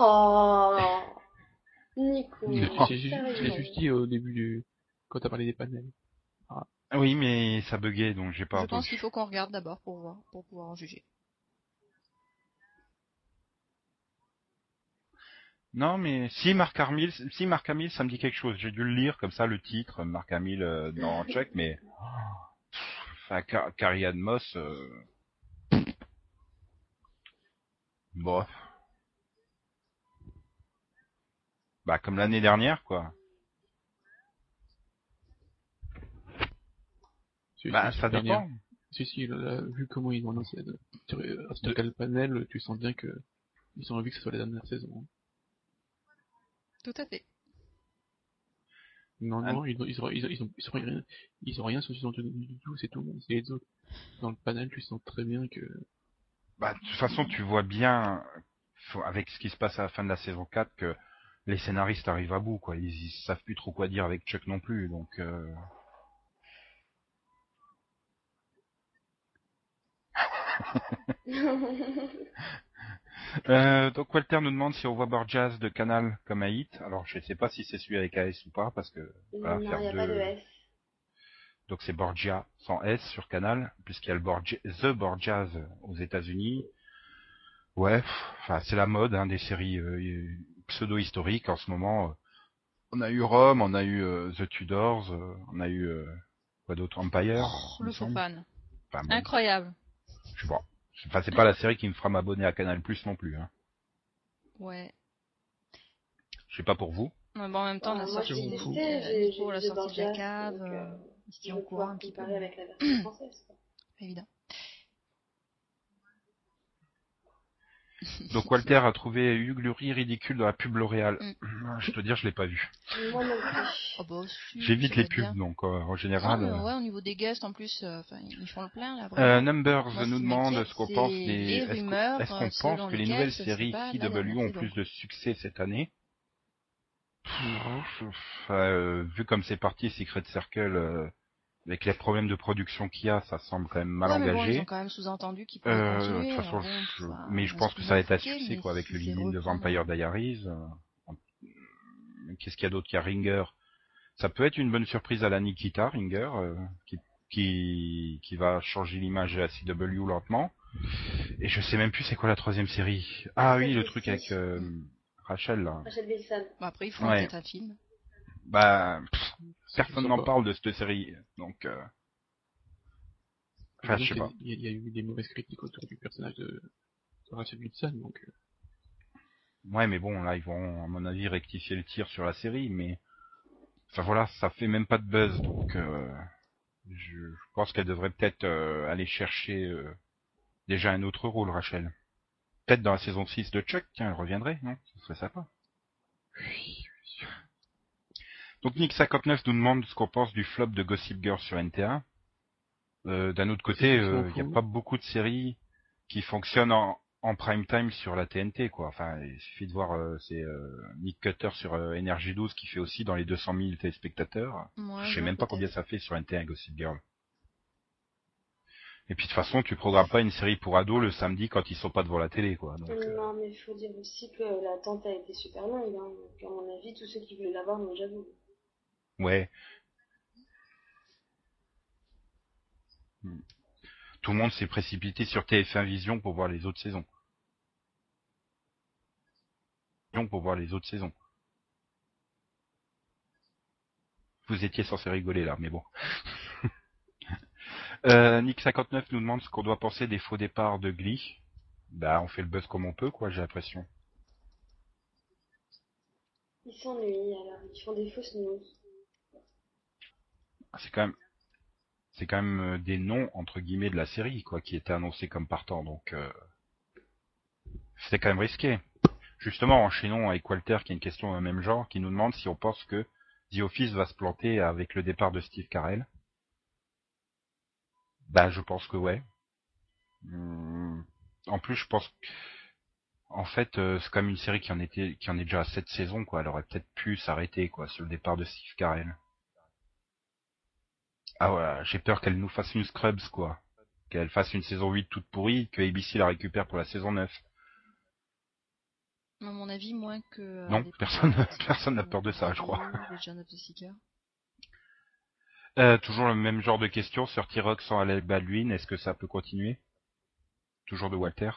Oh Nico. J'ai juste, sérieux. je l'ai juste dit au début du, quand t'as parlé des panels. Oui, mais ça buguait, donc j'ai pas Je pense qu'il faut qu'on regarde d'abord pour voir, pour pouvoir en juger. Non, mais si Mark Hamill, si Mark Hamill, ça me dit quelque chose. J'ai dû le lire comme ça, le titre, Mark Hamill euh, dans Chuck, mais enfin, Car- Carrie Ann Moss, euh... bon, bah comme l'année dernière, quoi. Si, Bah si, ça dépend. Si, si, là, là, vu comment ils ont annoncé, euh, sur, euh, sur quel panel, tu sens bien que ils ont envie que ce soit la dernière saison. hein. Tout à fait. Non, Ah. non, ils ont, ils ont, ils ont, ils ont, ils ont rien, ils ont rien sur saison 2 du tout, c'est tout, c'est les autres. Dans le panel, tu sens très bien que, Bah, de toute façon, tu vois bien, avec ce qui se passe à la fin de la saison 4, que les scénaristes arrivent à bout, quoi. Ils, ils savent plus trop quoi dire avec Chuck non plus, donc. Euh... Euh, donc Walter nous demande si on voit Borgias de Canal comme un hit. Alors je sais pas si c'est celui avec AS ou pas, parce que Voilà, non, il faire n'y a deux- pas de S. donc c'est Borgia sans S sur Canal, puisqu'il y a le Borgia, The Borgias aux États-Unis. Ouais, enfin c'est la mode hein, des séries euh, pseudo-historiques en ce moment. euh. On a eu Rome, on a eu euh, The Tudors, euh, on a eu euh, quoi d'autre Empire. Oh, le fan. Enfin, bon, Incroyable. Je sais pas. Enfin, c'est pas la série qui me fera m'abonner à Canal Plus non plus. Hein. Ouais. Je sais pas pour vous. Mais bon, en même temps, Euh, la moi, sortie euh, j'ai- Nico, la j'ai sortie de la cave, euh, euh, ils se tiennent vais au courant un petit peu. avec la version française. quoi. Évident. Donc Walter a trouvé Hugh Laurie ridicule dans la pub L'Oréal. Mm. Je te dire, je l'ai pas vu. Moi non plus. Oh bah, J'évite les bien. pubs, donc euh, en Ah, général. euh, ouais, au niveau des guests, en plus, euh, ils font le plein, là, Euh, vraiment. Numbers Moi, nous demande ce qu'on pense des. Est-ce qu'on pense que les nouvelles séries CW ont plus de succès cette année? Euh, Vu comme c'est parti, Secret Circle, euh, avec les problèmes de production qu'il y a, ça semble quand même mal ouais, mais bon, engagé. ils ont quand même sous-entendu qu'ils pourraient Euh, continuer. de toute alors façon, bon, je- mais je pense se que ça va être à succès quoi avec si le Lynn de Vampire Diaries. euh, Qu'est-ce qu'il y a d'autre? Qu'il y a Ringer. Ça peut être une bonne surprise à la Nikita Ringer, euh, qui, qui qui va changer l'image de la CW lentement. Et je sais même plus c'est quoi la troisième série. Ah oui, le truc avec euh, Rachel là. Rachel Bilson. Bon, après, ils font Ouais. peut-être un film. Bah pff, personne n'en parle de cette série, donc. euh, Enfin, je sais pas. y Il y, a eu des mauvaises critiques autour du personnage de, de Rachel Wilson, donc, euh, Ouais, mais bon, là, ils vont, à mon avis, rectifier le tir sur la série, mais... Enfin voilà, ça fait même pas de buzz, donc... euh, Je, je pense qu'elle devrait peut-être euh, aller chercher euh, déjà un autre rôle, Rachel. Peut-être dans la saison 6 de Chuck, tiens, elle reviendrait, non? Ce serait sympa. Donc Nick59 nous demande ce qu'on pense du flop de Gossip Girl sur NT1. Euh, D'un autre côté, C'est il n'y a pas beaucoup de séries qui fonctionnent en, en prime time sur la TNT, quoi. Enfin, il suffit de voir, euh, c'est euh, Nick Cutter sur euh, Energy 12 qui fait aussi dans les 200 000 téléspectateurs. Ouais, Je sais même pas combien ça fait sur NT1 Gossip Girl. Et puis de toute façon, tu programmes pas une série pour ados le samedi quand ils sont pas devant la télé, quoi. Donc, euh, Non, mais il faut dire aussi que l'attente a été super longue. Hein. Donc, à mon avis, tous ceux qui voulaient l'avoir l'ont déjà vu. Ouais. Tout le monde s'est précipité sur TF1 Vision pour voir les autres saisons. Pour voir les autres saisons. Vous étiez censé rigoler là, mais bon. euh, Nick59 nous demande ce qu'on doit penser des faux départs de Glee. Bah, on fait le buzz comme on peut, quoi, j'ai l'impression. Ils s'ennuient, alors ils font des fausses news. C'est quand même c'est quand même euh, des noms entre guillemets de la série quoi qui étaient annoncés comme partant donc euh, c'était quand même risqué justement enchaînons avec Walter qui a une question le même genre qui nous demande si on pense que The Office va se planter avec le départ de Steve Carell bah je pense que ouais Hum, en plus je pense En fait, euh, c'est comme une série qui en était, qui en est déjà à sept saisons, quoi. Elle aurait peut-être pu s'arrêter, quoi, sur le départ de Steve Carell. Ah ouais, j'ai peur qu'elle nous fasse une Scrubs, quoi. Qu'elle fasse une saison 8 toute pourrie, que ABC la récupère pour la saison 9. À mon avis, moins que. euh, Non, personne- personne n'a euh, peur de ça, je crois. Seeker. Euh, toujours le même genre de question sur T-Rock sans Alec Baldwin, est-ce que ça peut continuer? Toujours de Walter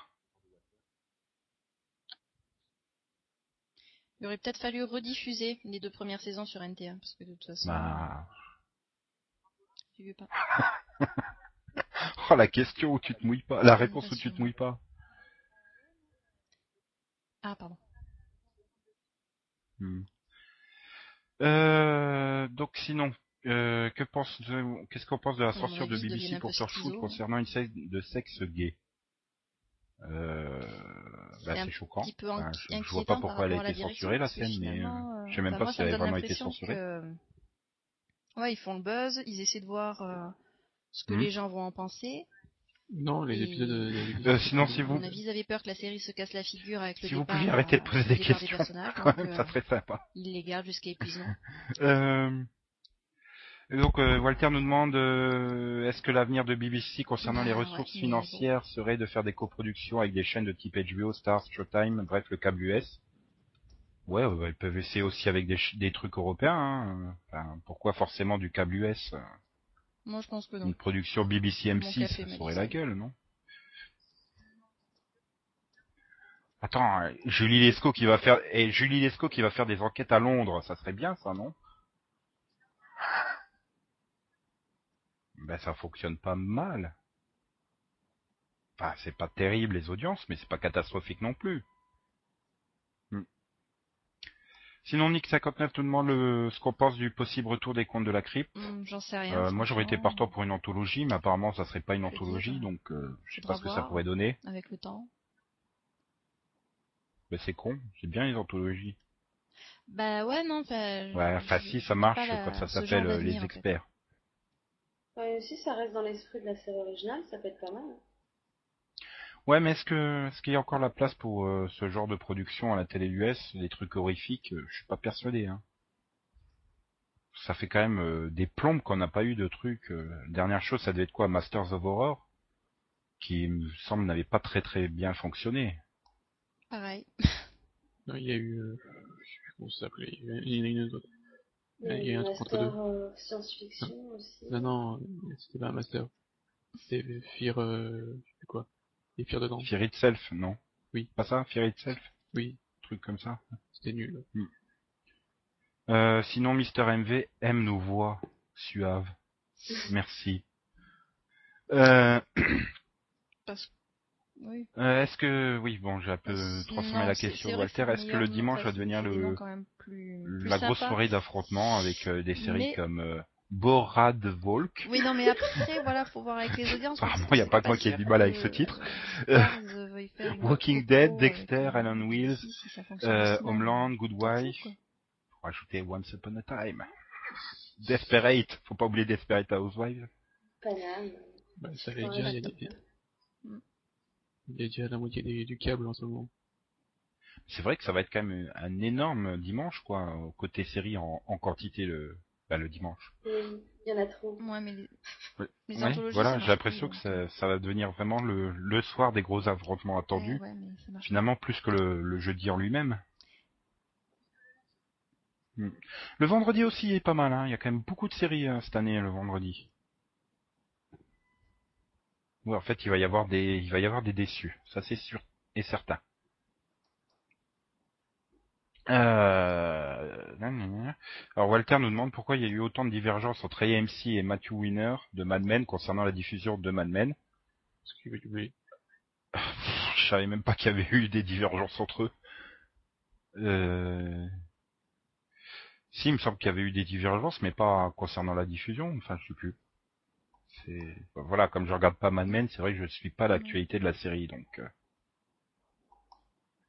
Il aurait peut-être fallu rediffuser les deux premières saisons sur NT1, parce que de toute façon, Bah... j'ai vu pas. Oh la question où tu te mouilles pas, la réponse où tu te mouilles pas. Ah, pardon. Hmm. Euh, donc sinon, euh, que pense, qu'est-ce qu'on pense de la censure de BBC pour Surfoot schizo. concernant une scène de sexe gay euh, bah, C'est choquant. petit peu Enfin, inqui- je, je vois pas pourquoi elle a été censurée la scène, mais je sais même pas moi, si elle a vraiment été censurée. que- Ouais, ils font le buzz, ils essaient de voir euh, ce que Hmm. les gens vont en penser. Non, les Et- épisodes. de- Euh, sinon, si À vous, mon avis, ils avaient peur que la série se casse la figure avec le si vous pouviez arrêter de euh, poser des questions, quand donc, ça euh, serait sympa. ils les gardent jusqu'à épuisement. Euh, et donc euh, Walter nous demande euh, est-ce que l'avenir de BBC concernant Ah, les ouais, ressources financières serait de faire des coproductions avec des chaînes de type HBO, Stars, Showtime, bref le câble US Ouais, euh, ils peuvent essayer aussi avec des, des trucs européens. hein. Enfin, pourquoi forcément du câble US Moi, je pense que non. Une production BBC Mon M6, café ça saurait la gueule, non? Attends, euh, Julie Lescaut qui va faire et Julie Lescaut qui va faire des enquêtes à Londres, ça serait bien ça, non? Ben ça fonctionne pas mal. Enfin, c'est pas terrible les audiences, mais c'est pas catastrophique non plus. Hmm. Sinon, Nick 59 nous demande le- ce qu'on pense du possible retour des contes de la crypte. Hmm, J'en sais rien. Euh, moi j'aurais été partant pour une anthologie, mais apparemment ça serait pas une anthologie, donc euh, je sais pas ce que ça pourrait donner. Avec le temps. Mais c'est con, c'est bien les anthologies. Bah ouais, non. Ouais, enfin si ça marche la- quand ça s'appelle euh, les en fait. experts. Ouais, si ça reste dans l'esprit de la série originale, ça peut être pas mal. Ouais, mais est-ce que est-ce qu'il y a encore la place pour euh, ce genre de production à la télé US, des trucs horrifiques euh, Je suis pas persuadé. Hein. Ça fait quand même euh, des plombes qu'on n'a pas eu de trucs. euh. Dernière chose, ça devait être quoi Masters of Horror, qui il me semble n'avait pas très très bien fonctionné. Pareil. Non, il y a eu. euh, Je sais plus comment ça s'appelait. Il y a- en une autre. Il y a un truc entre master deux. euh, science-fiction aussi. Non, non, c'était pas un master. C'était Fear. Euh... Je sais plus quoi. Et Fear dedans. Fear Itself, non Oui. Pas ça, Fear Itself, Oui, truc comme ça. c'était nul. Euh, sinon, Mister MV aime nos voix suaves. Merci. Euh, Parce Oui. euh, est-ce que, oui, bon, j'ai un peu Non, transformé la question, Walter. Est-ce que le nom, dimanche va devenir le, quand même plus- plus la grosse soirée d'affrontement avec euh, des séries Mais- comme euh, Borad Volk Oui, non, mais après, voilà, faut voir avec les audiences. Apparemment, parce y a pas que moi qui ai du mal avec ce titre. Walking Dead, Dexter, Alan fonctionne euh, aussi, Homeland, Good Wife. Faut rajouter Once Upon a Time. Desperate, faut pas oublier Desperate Housewives. Paname. Bah, ça allait dire, il y, a, d'accord. il y a déjà la moitié des- du câble en ce moment. C'est vrai que ça va être quand même un énorme dimanche, quoi, côté série en, en quantité le, bah, le dimanche. Mm, Il y en a trop. Ouais, mais les, Ouais. les Ouais, anthologies, ça voilà, j'ai l'impression que donc, ça, ça va devenir vraiment le, le soir des gros affrontements attendus. Ouais, ouais, mais ça marche Finalement, plus que le, le jeudi en lui-même. Hmm. Le vendredi aussi est pas mal, hein. Il y a quand même beaucoup de séries hein, cette année, le vendredi. Ouais, en fait, il va y avoir des, il va y avoir des déçus. Ça, c'est sûr et certain. Euh... nan, nan, nan. Alors Walter nous demande pourquoi il y a eu autant de divergences entre AMC et Matthew Winner de Mad Men concernant la diffusion de Mad Men. Je savais même pas qu'il y avait eu des divergences entre eux. Euh... Si, il me semble qu'il y avait eu des divergences, mais pas concernant la diffusion. Enfin, je sais plus. C'est voilà, comme je regarde pas Mad Men, c'est vrai que je ne suis pas l'actualité de la série, donc.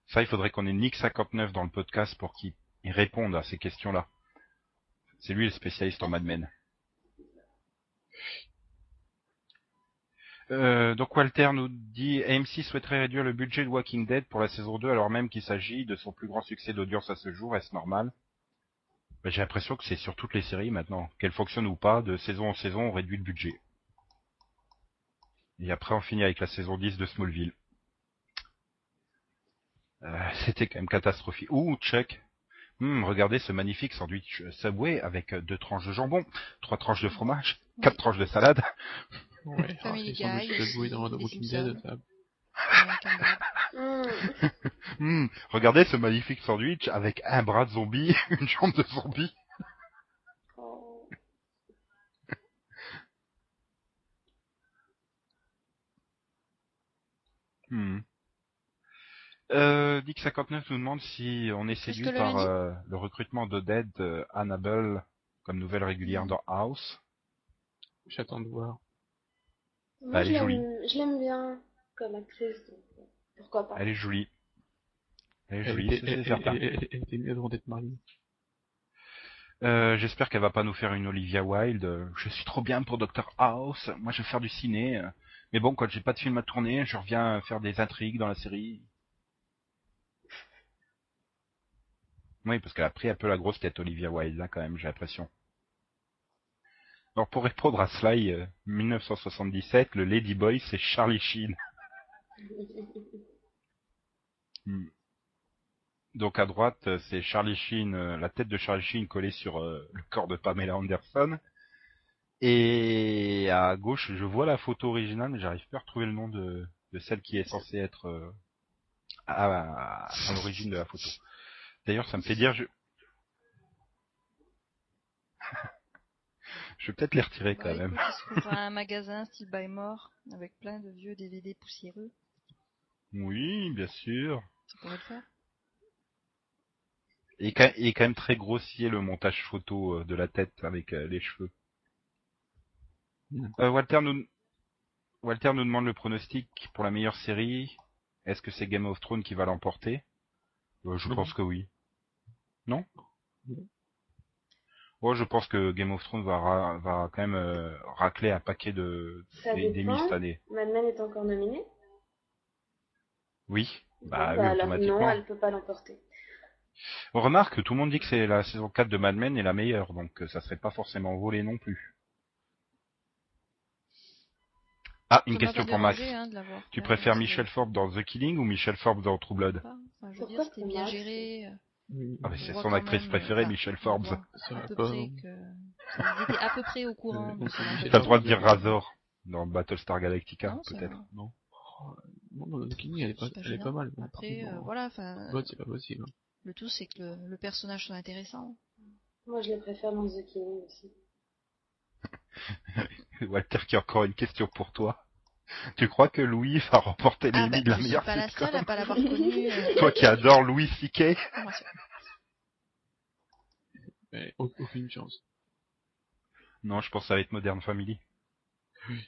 Ça, il faudrait qu'on ait Nick 59 dans le podcast pour qu'il il réponde à ces questions-là. C'est lui le spécialiste en Mad Men. Euh, donc Walter nous dit AMC souhaiterait réduire le budget de Walking Dead pour la saison 2 alors même qu'il s'agit de son plus grand succès d'audience à ce jour, est-ce normal? Ben, J'ai l'impression que c'est sur toutes les séries maintenant, qu'elles fonctionnent ou pas, de saison en saison on réduit le budget. Et après on finit avec la saison 10 de Smallville. Euh, C'était quand même catastrophique. Ouh, check Hmm, regardez ce magnifique sandwich Subway avec euh, deux tranches de jambon, trois tranches de fromage, quatre tranches de salade. Ouais, dans Walking. Dead, Dad. Hum, Hmm, regardez ce magnifique sandwich avec un bras de zombie, une jambe de zombie. oh. Euh, Dick59 nous demande si on est séduit par euh, le recrutement d'Odette euh, Annabelle comme nouvelle régulière Mhm. dans House. J'attends de voir. Moi, Elle je est l'aime- jolie. je l'aime bien comme actrice, donc euh, pourquoi pas. Elle est jolie. Elle est jolie, c'est elle, certain. elle- était mieux avant d'être mariée. Euh, J'espère qu'elle va pas nous faire une Olivia Wilde. Je suis trop bien pour Dr House. Moi, je vais faire du ciné. Mais bon, quand j'ai pas de film à tourner, je reviens faire des intrigues dans la série. Oui, parce qu'elle a pris un peu la grosse tête Olivia Wilde, là, quand même, j'ai l'impression. Alors, pour répondre à Sly, euh, 1977, le Lady Boy, c'est Charlie Sheen. Hmm. Donc à droite, euh, c'est Charlie Sheen, euh, la tête de Charlie Sheen collée sur euh, le corps de Pamela Anderson. Et à gauche, je vois la photo originale, mais j'arrive pas à retrouver le nom de, de celle qui est censée être à, à- à l'origine de la photo. D'ailleurs, ça me fait dire, je... je vais peut-être les retirer quand même. écoute, un magasin style Buy More avec plein de vieux DVD poussiéreux. Oui, bien sûr. Ça pourrait le faire. Et quand, et quand même très grossier le montage photo euh, de la tête avec euh, les cheveux. Euh, Walter nous Walter nous demande le pronostic pour la meilleure série. Est-ce que c'est Game of Thrones qui va l'emporter? Euh, Je pense que oui. Non? Ouais, je pense que Game of Thrones va, ra- va quand même euh, racler un paquet de Ça des, des cette année. Mad Men est encore nominée. Oui. Bah, Bon, oui, alors automatiquement. non, elle peut pas l'emporter. On remarque que tout le monde dit que c'est la saison 4 de Mad Men est la meilleure, donc euh, ça serait pas forcément volé non plus. Ah, une Ça question pour Max. hein, Tu fait, préfères Michel Forbes dans The Killing ou Michel Forbes dans True Blood? Enfin, je veux Pourquoi dire, c'était bien géré. Euh, Oui. Ah, c'est son actrice préférée, enfin, Michel on Forbes. Ça à pas. à peu près au courant. Euh. T'as le droit de dire Razor dans Battlestar Galactica, c'est peut-être, non Non, non, elle est pas, C'est pas elle est gênant. pas mal. Après, euh, voilà, enfin, Blood, c'est pas possible. le tout c'est que le, le personnage soit intéressant. Moi, je les préfère dans The Killing aussi. Walter qui a encore une question pour toi. Tu crois que Louis va remporter Ah l'Emmy bah, de la je suis meilleure pas la sitcom seule à pas l'avoir connu. euh, Toi qui adores Louis C.K. Mais au- aucune chance. Non, je pense que ça va être Modern Family. Oui.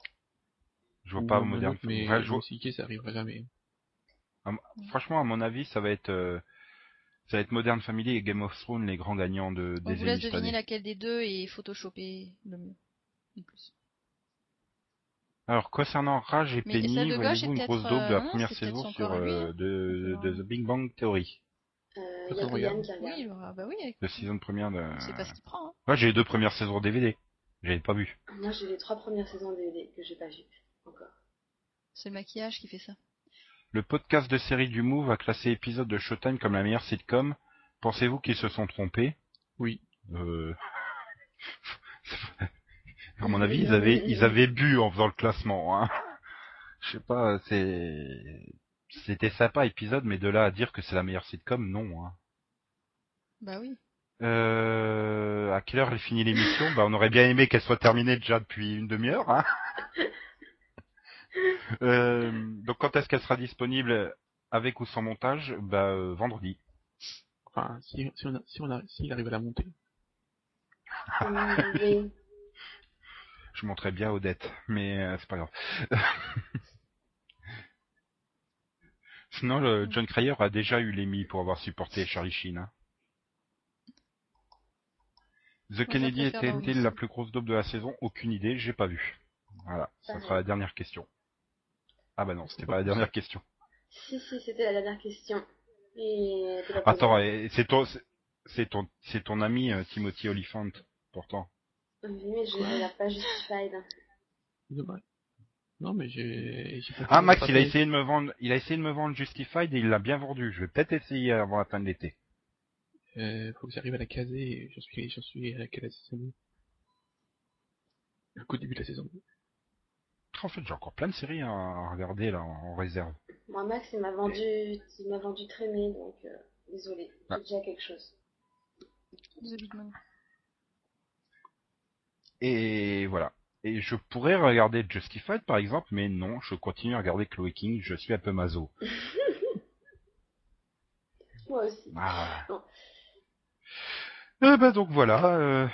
Je vois Ou pas Modern Family. Mais Ouais, je vois- Louis C.K., ça arrivera jamais. Franchement, à mon avis, ça va être euh, ça va être Modern Family et Game of Thrones les grands gagnants de, On des vous laisse deviner laquelle des deux est photoshopée le mieux. Le plus. Alors, concernant Rage et Mais Penny, voyez-vous une grosse daube de la euh, première saison sur euh, de, de The Big Bang Theory, Euh, y a regarde. qui regarde. Oui, bah, bah oui, avec- de saison première de... c'est pas ce qu'il prend. Hein. Ouais, j'ai les deux premières saisons DVD. J'avais pas vu. Moi, j'ai les trois premières saisons DVD que j'ai pas vues encore. C'est le maquillage qui fait ça. Le podcast de série du Move a classé épisode de Showtime comme la meilleure sitcom. Pensez-vous qu'ils se sont trompés? Oui. Euh... à mon avis, ils avaient, ils avaient bu en faisant le classement. Hein. Je sais pas, c'est, c'était sympa épisode, mais de là à dire que c'est la meilleure sitcom, non. Hein. Bah oui. Euh... À quelle heure elle finit l'émission? Bah, on aurait bien aimé qu'elle soit terminée déjà depuis une demi-heure. Hein. Euh, donc, quand est-ce qu'elle sera disponible avec ou sans montage? Bah, euh, vendredi. Enfin, si, si on a, si on a, s'il arrive à la monter. Je montrais bien Odette, mais euh, c'est pas grave. Sinon, le John Cryer a déjà eu l'Emmy pour avoir supporté Charlie Sheen. hein. The Kennedy était-il la plus grosse dope de la saison? Aucune idée, j'ai pas vu. Voilà, ça sera la dernière question. Ah bah non, c'était pas la dernière question. Si, si, c'était la dernière question. Et. Attends, c'est ton, c'est- ton, ton ami euh, Timothy Oliphant, pourtant. Oui, mais je ne regarde pas Justified. Dommage. Non, mais j'ai... Ah Max, il a essayé de me vendre, il a essayé de me vendre Justified et il l'a bien vendu. Je vais peut-être essayer avant la fin de l'été. Euh, faut que j'arrive à la caser, j'en suis, j'en suis à quelle saison 2 Qu'au début de la saison 2. En fait, j'ai encore plein de séries à regarder là en en réserve. Moi, Max, il m'a vendu, il m'a vendu traîner, donc euh, désolé. Ah. J'ai déjà quelque chose. The Big Man. Et voilà. Et je pourrais regarder Justified par exemple, mais non, je continue à regarder Chloe King. Je suis un peu maso. Moi aussi. Ah. Bon. Eh ben donc voilà, euh,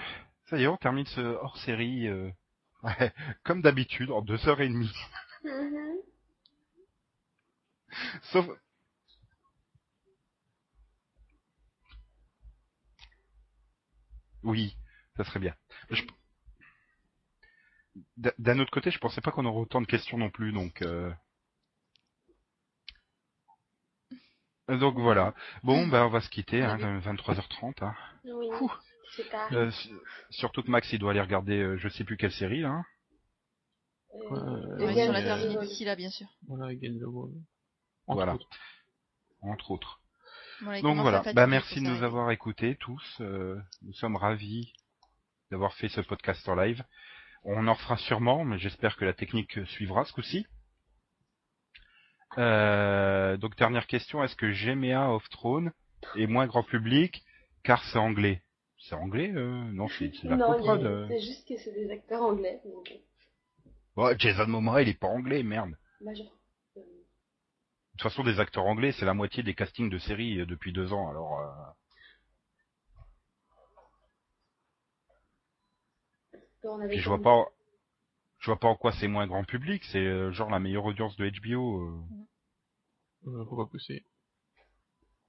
ça y est, on termine ce hors-série, euh, ouais, comme d'habitude, en deux heures et demie. Mhm. Sauf... Oui, ça serait bien. Je- D'un autre côté, je pensais pas qu'on aurait autant de questions non plus, donc... euh, Donc voilà. Bon, ben on va se quitter, hein, 23h30. Hein. Oui, c'est tard. Euh, su- surtout que Max, il doit aller regarder, euh, je sais plus quelle série, là. hein. Euh, Ouais, sur la de- terminer d'ici là, bien sûr. Voilà, Again the Wall. Entre Voilà. autres. entre autres. Donc voilà, bah merci de nous avoir écoutés tous. euh, nous sommes ravis d'avoir fait ce podcast en live. On en refera sûrement, mais j'espère que la technique suivra ce coup-ci. Euh, donc dernière question, est-ce que GMA of Throne est moins grand public car c'est anglais? C'est anglais euh, Non, c'est la non, euh. c'est juste que c'est des acteurs anglais. Donc, euh, Ouais, Jason Momoa, il est pas anglais, merde. bah, je- De toute façon, des acteurs anglais, c'est la moitié des castings de séries depuis deux ans, alors... on avait Puis je vois pas, je vois pas en quoi c'est moins grand public. C'est euh, genre la meilleure audience de HBO, euh, Euh, faut pas pousser.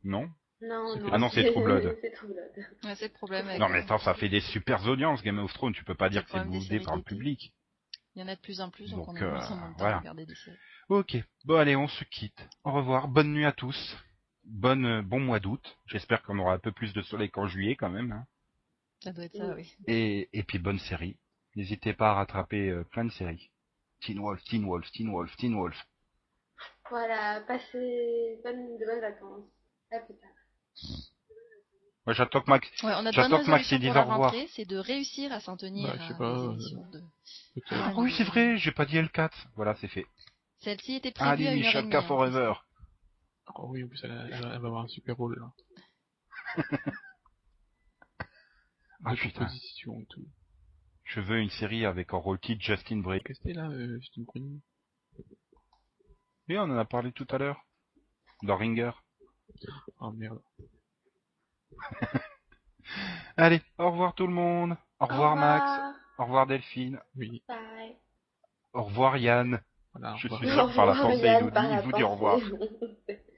non? Non, C'est- non. Ah non, c'est True Blood. c'est. Ouais, le problème avec... Non mais euh, attends, ça fait des super audiences Game of Thrones. Tu peux pas dire que c'est séries par le public. Il y en a de plus en plus, donc, Donc, on a euh, moins moins de temps voilà. à regarder des séries. Ok. Bon allez, on se quitte. Au revoir. Bonne nuit à tous. Bonne, bon mois d'août. J'espère qu'on aura un peu plus de soleil qu'en juillet quand même. hein. Ça doit être ça, oui. Et, et puis bonne série. N'hésitez pas à rattraper euh, plein de séries. Teen Wolf, Teen Wolf, Teen Wolf, Teen Wolf. Voilà, passez bonne, de bonnes vacances. À plus tard. Moi j'attends que Max. Ouais, on a J'attends que Max dise au revoir. c'est de réussir à s'en tenir Bah, à pas, euh, de... Ah, Ah oui, c'est vrai, j'ai pas dit L4. Voilà, c'est fait. Celle-ci était prévue Allez, à une heure et Michalka demie. hein. Forever. Oh oui, en plus, elle, va elle va avoir un super rôle, là. Ah putain. composition et tout. Je veux une série avec en rôle titre Justin Bray. Qu'est-ce que c'était, là, euh, Justin Oui, on en a parlé tout à l'heure. Dans Ringer. Oh merde. Allez, au revoir tout le monde. Au revoir Max. Au revoir Delphine. Oui, Bye. Au revoir Yann. voilà. Je au revoir. suis sûr que par la pensée, il vous dit, il vous dit au revoir.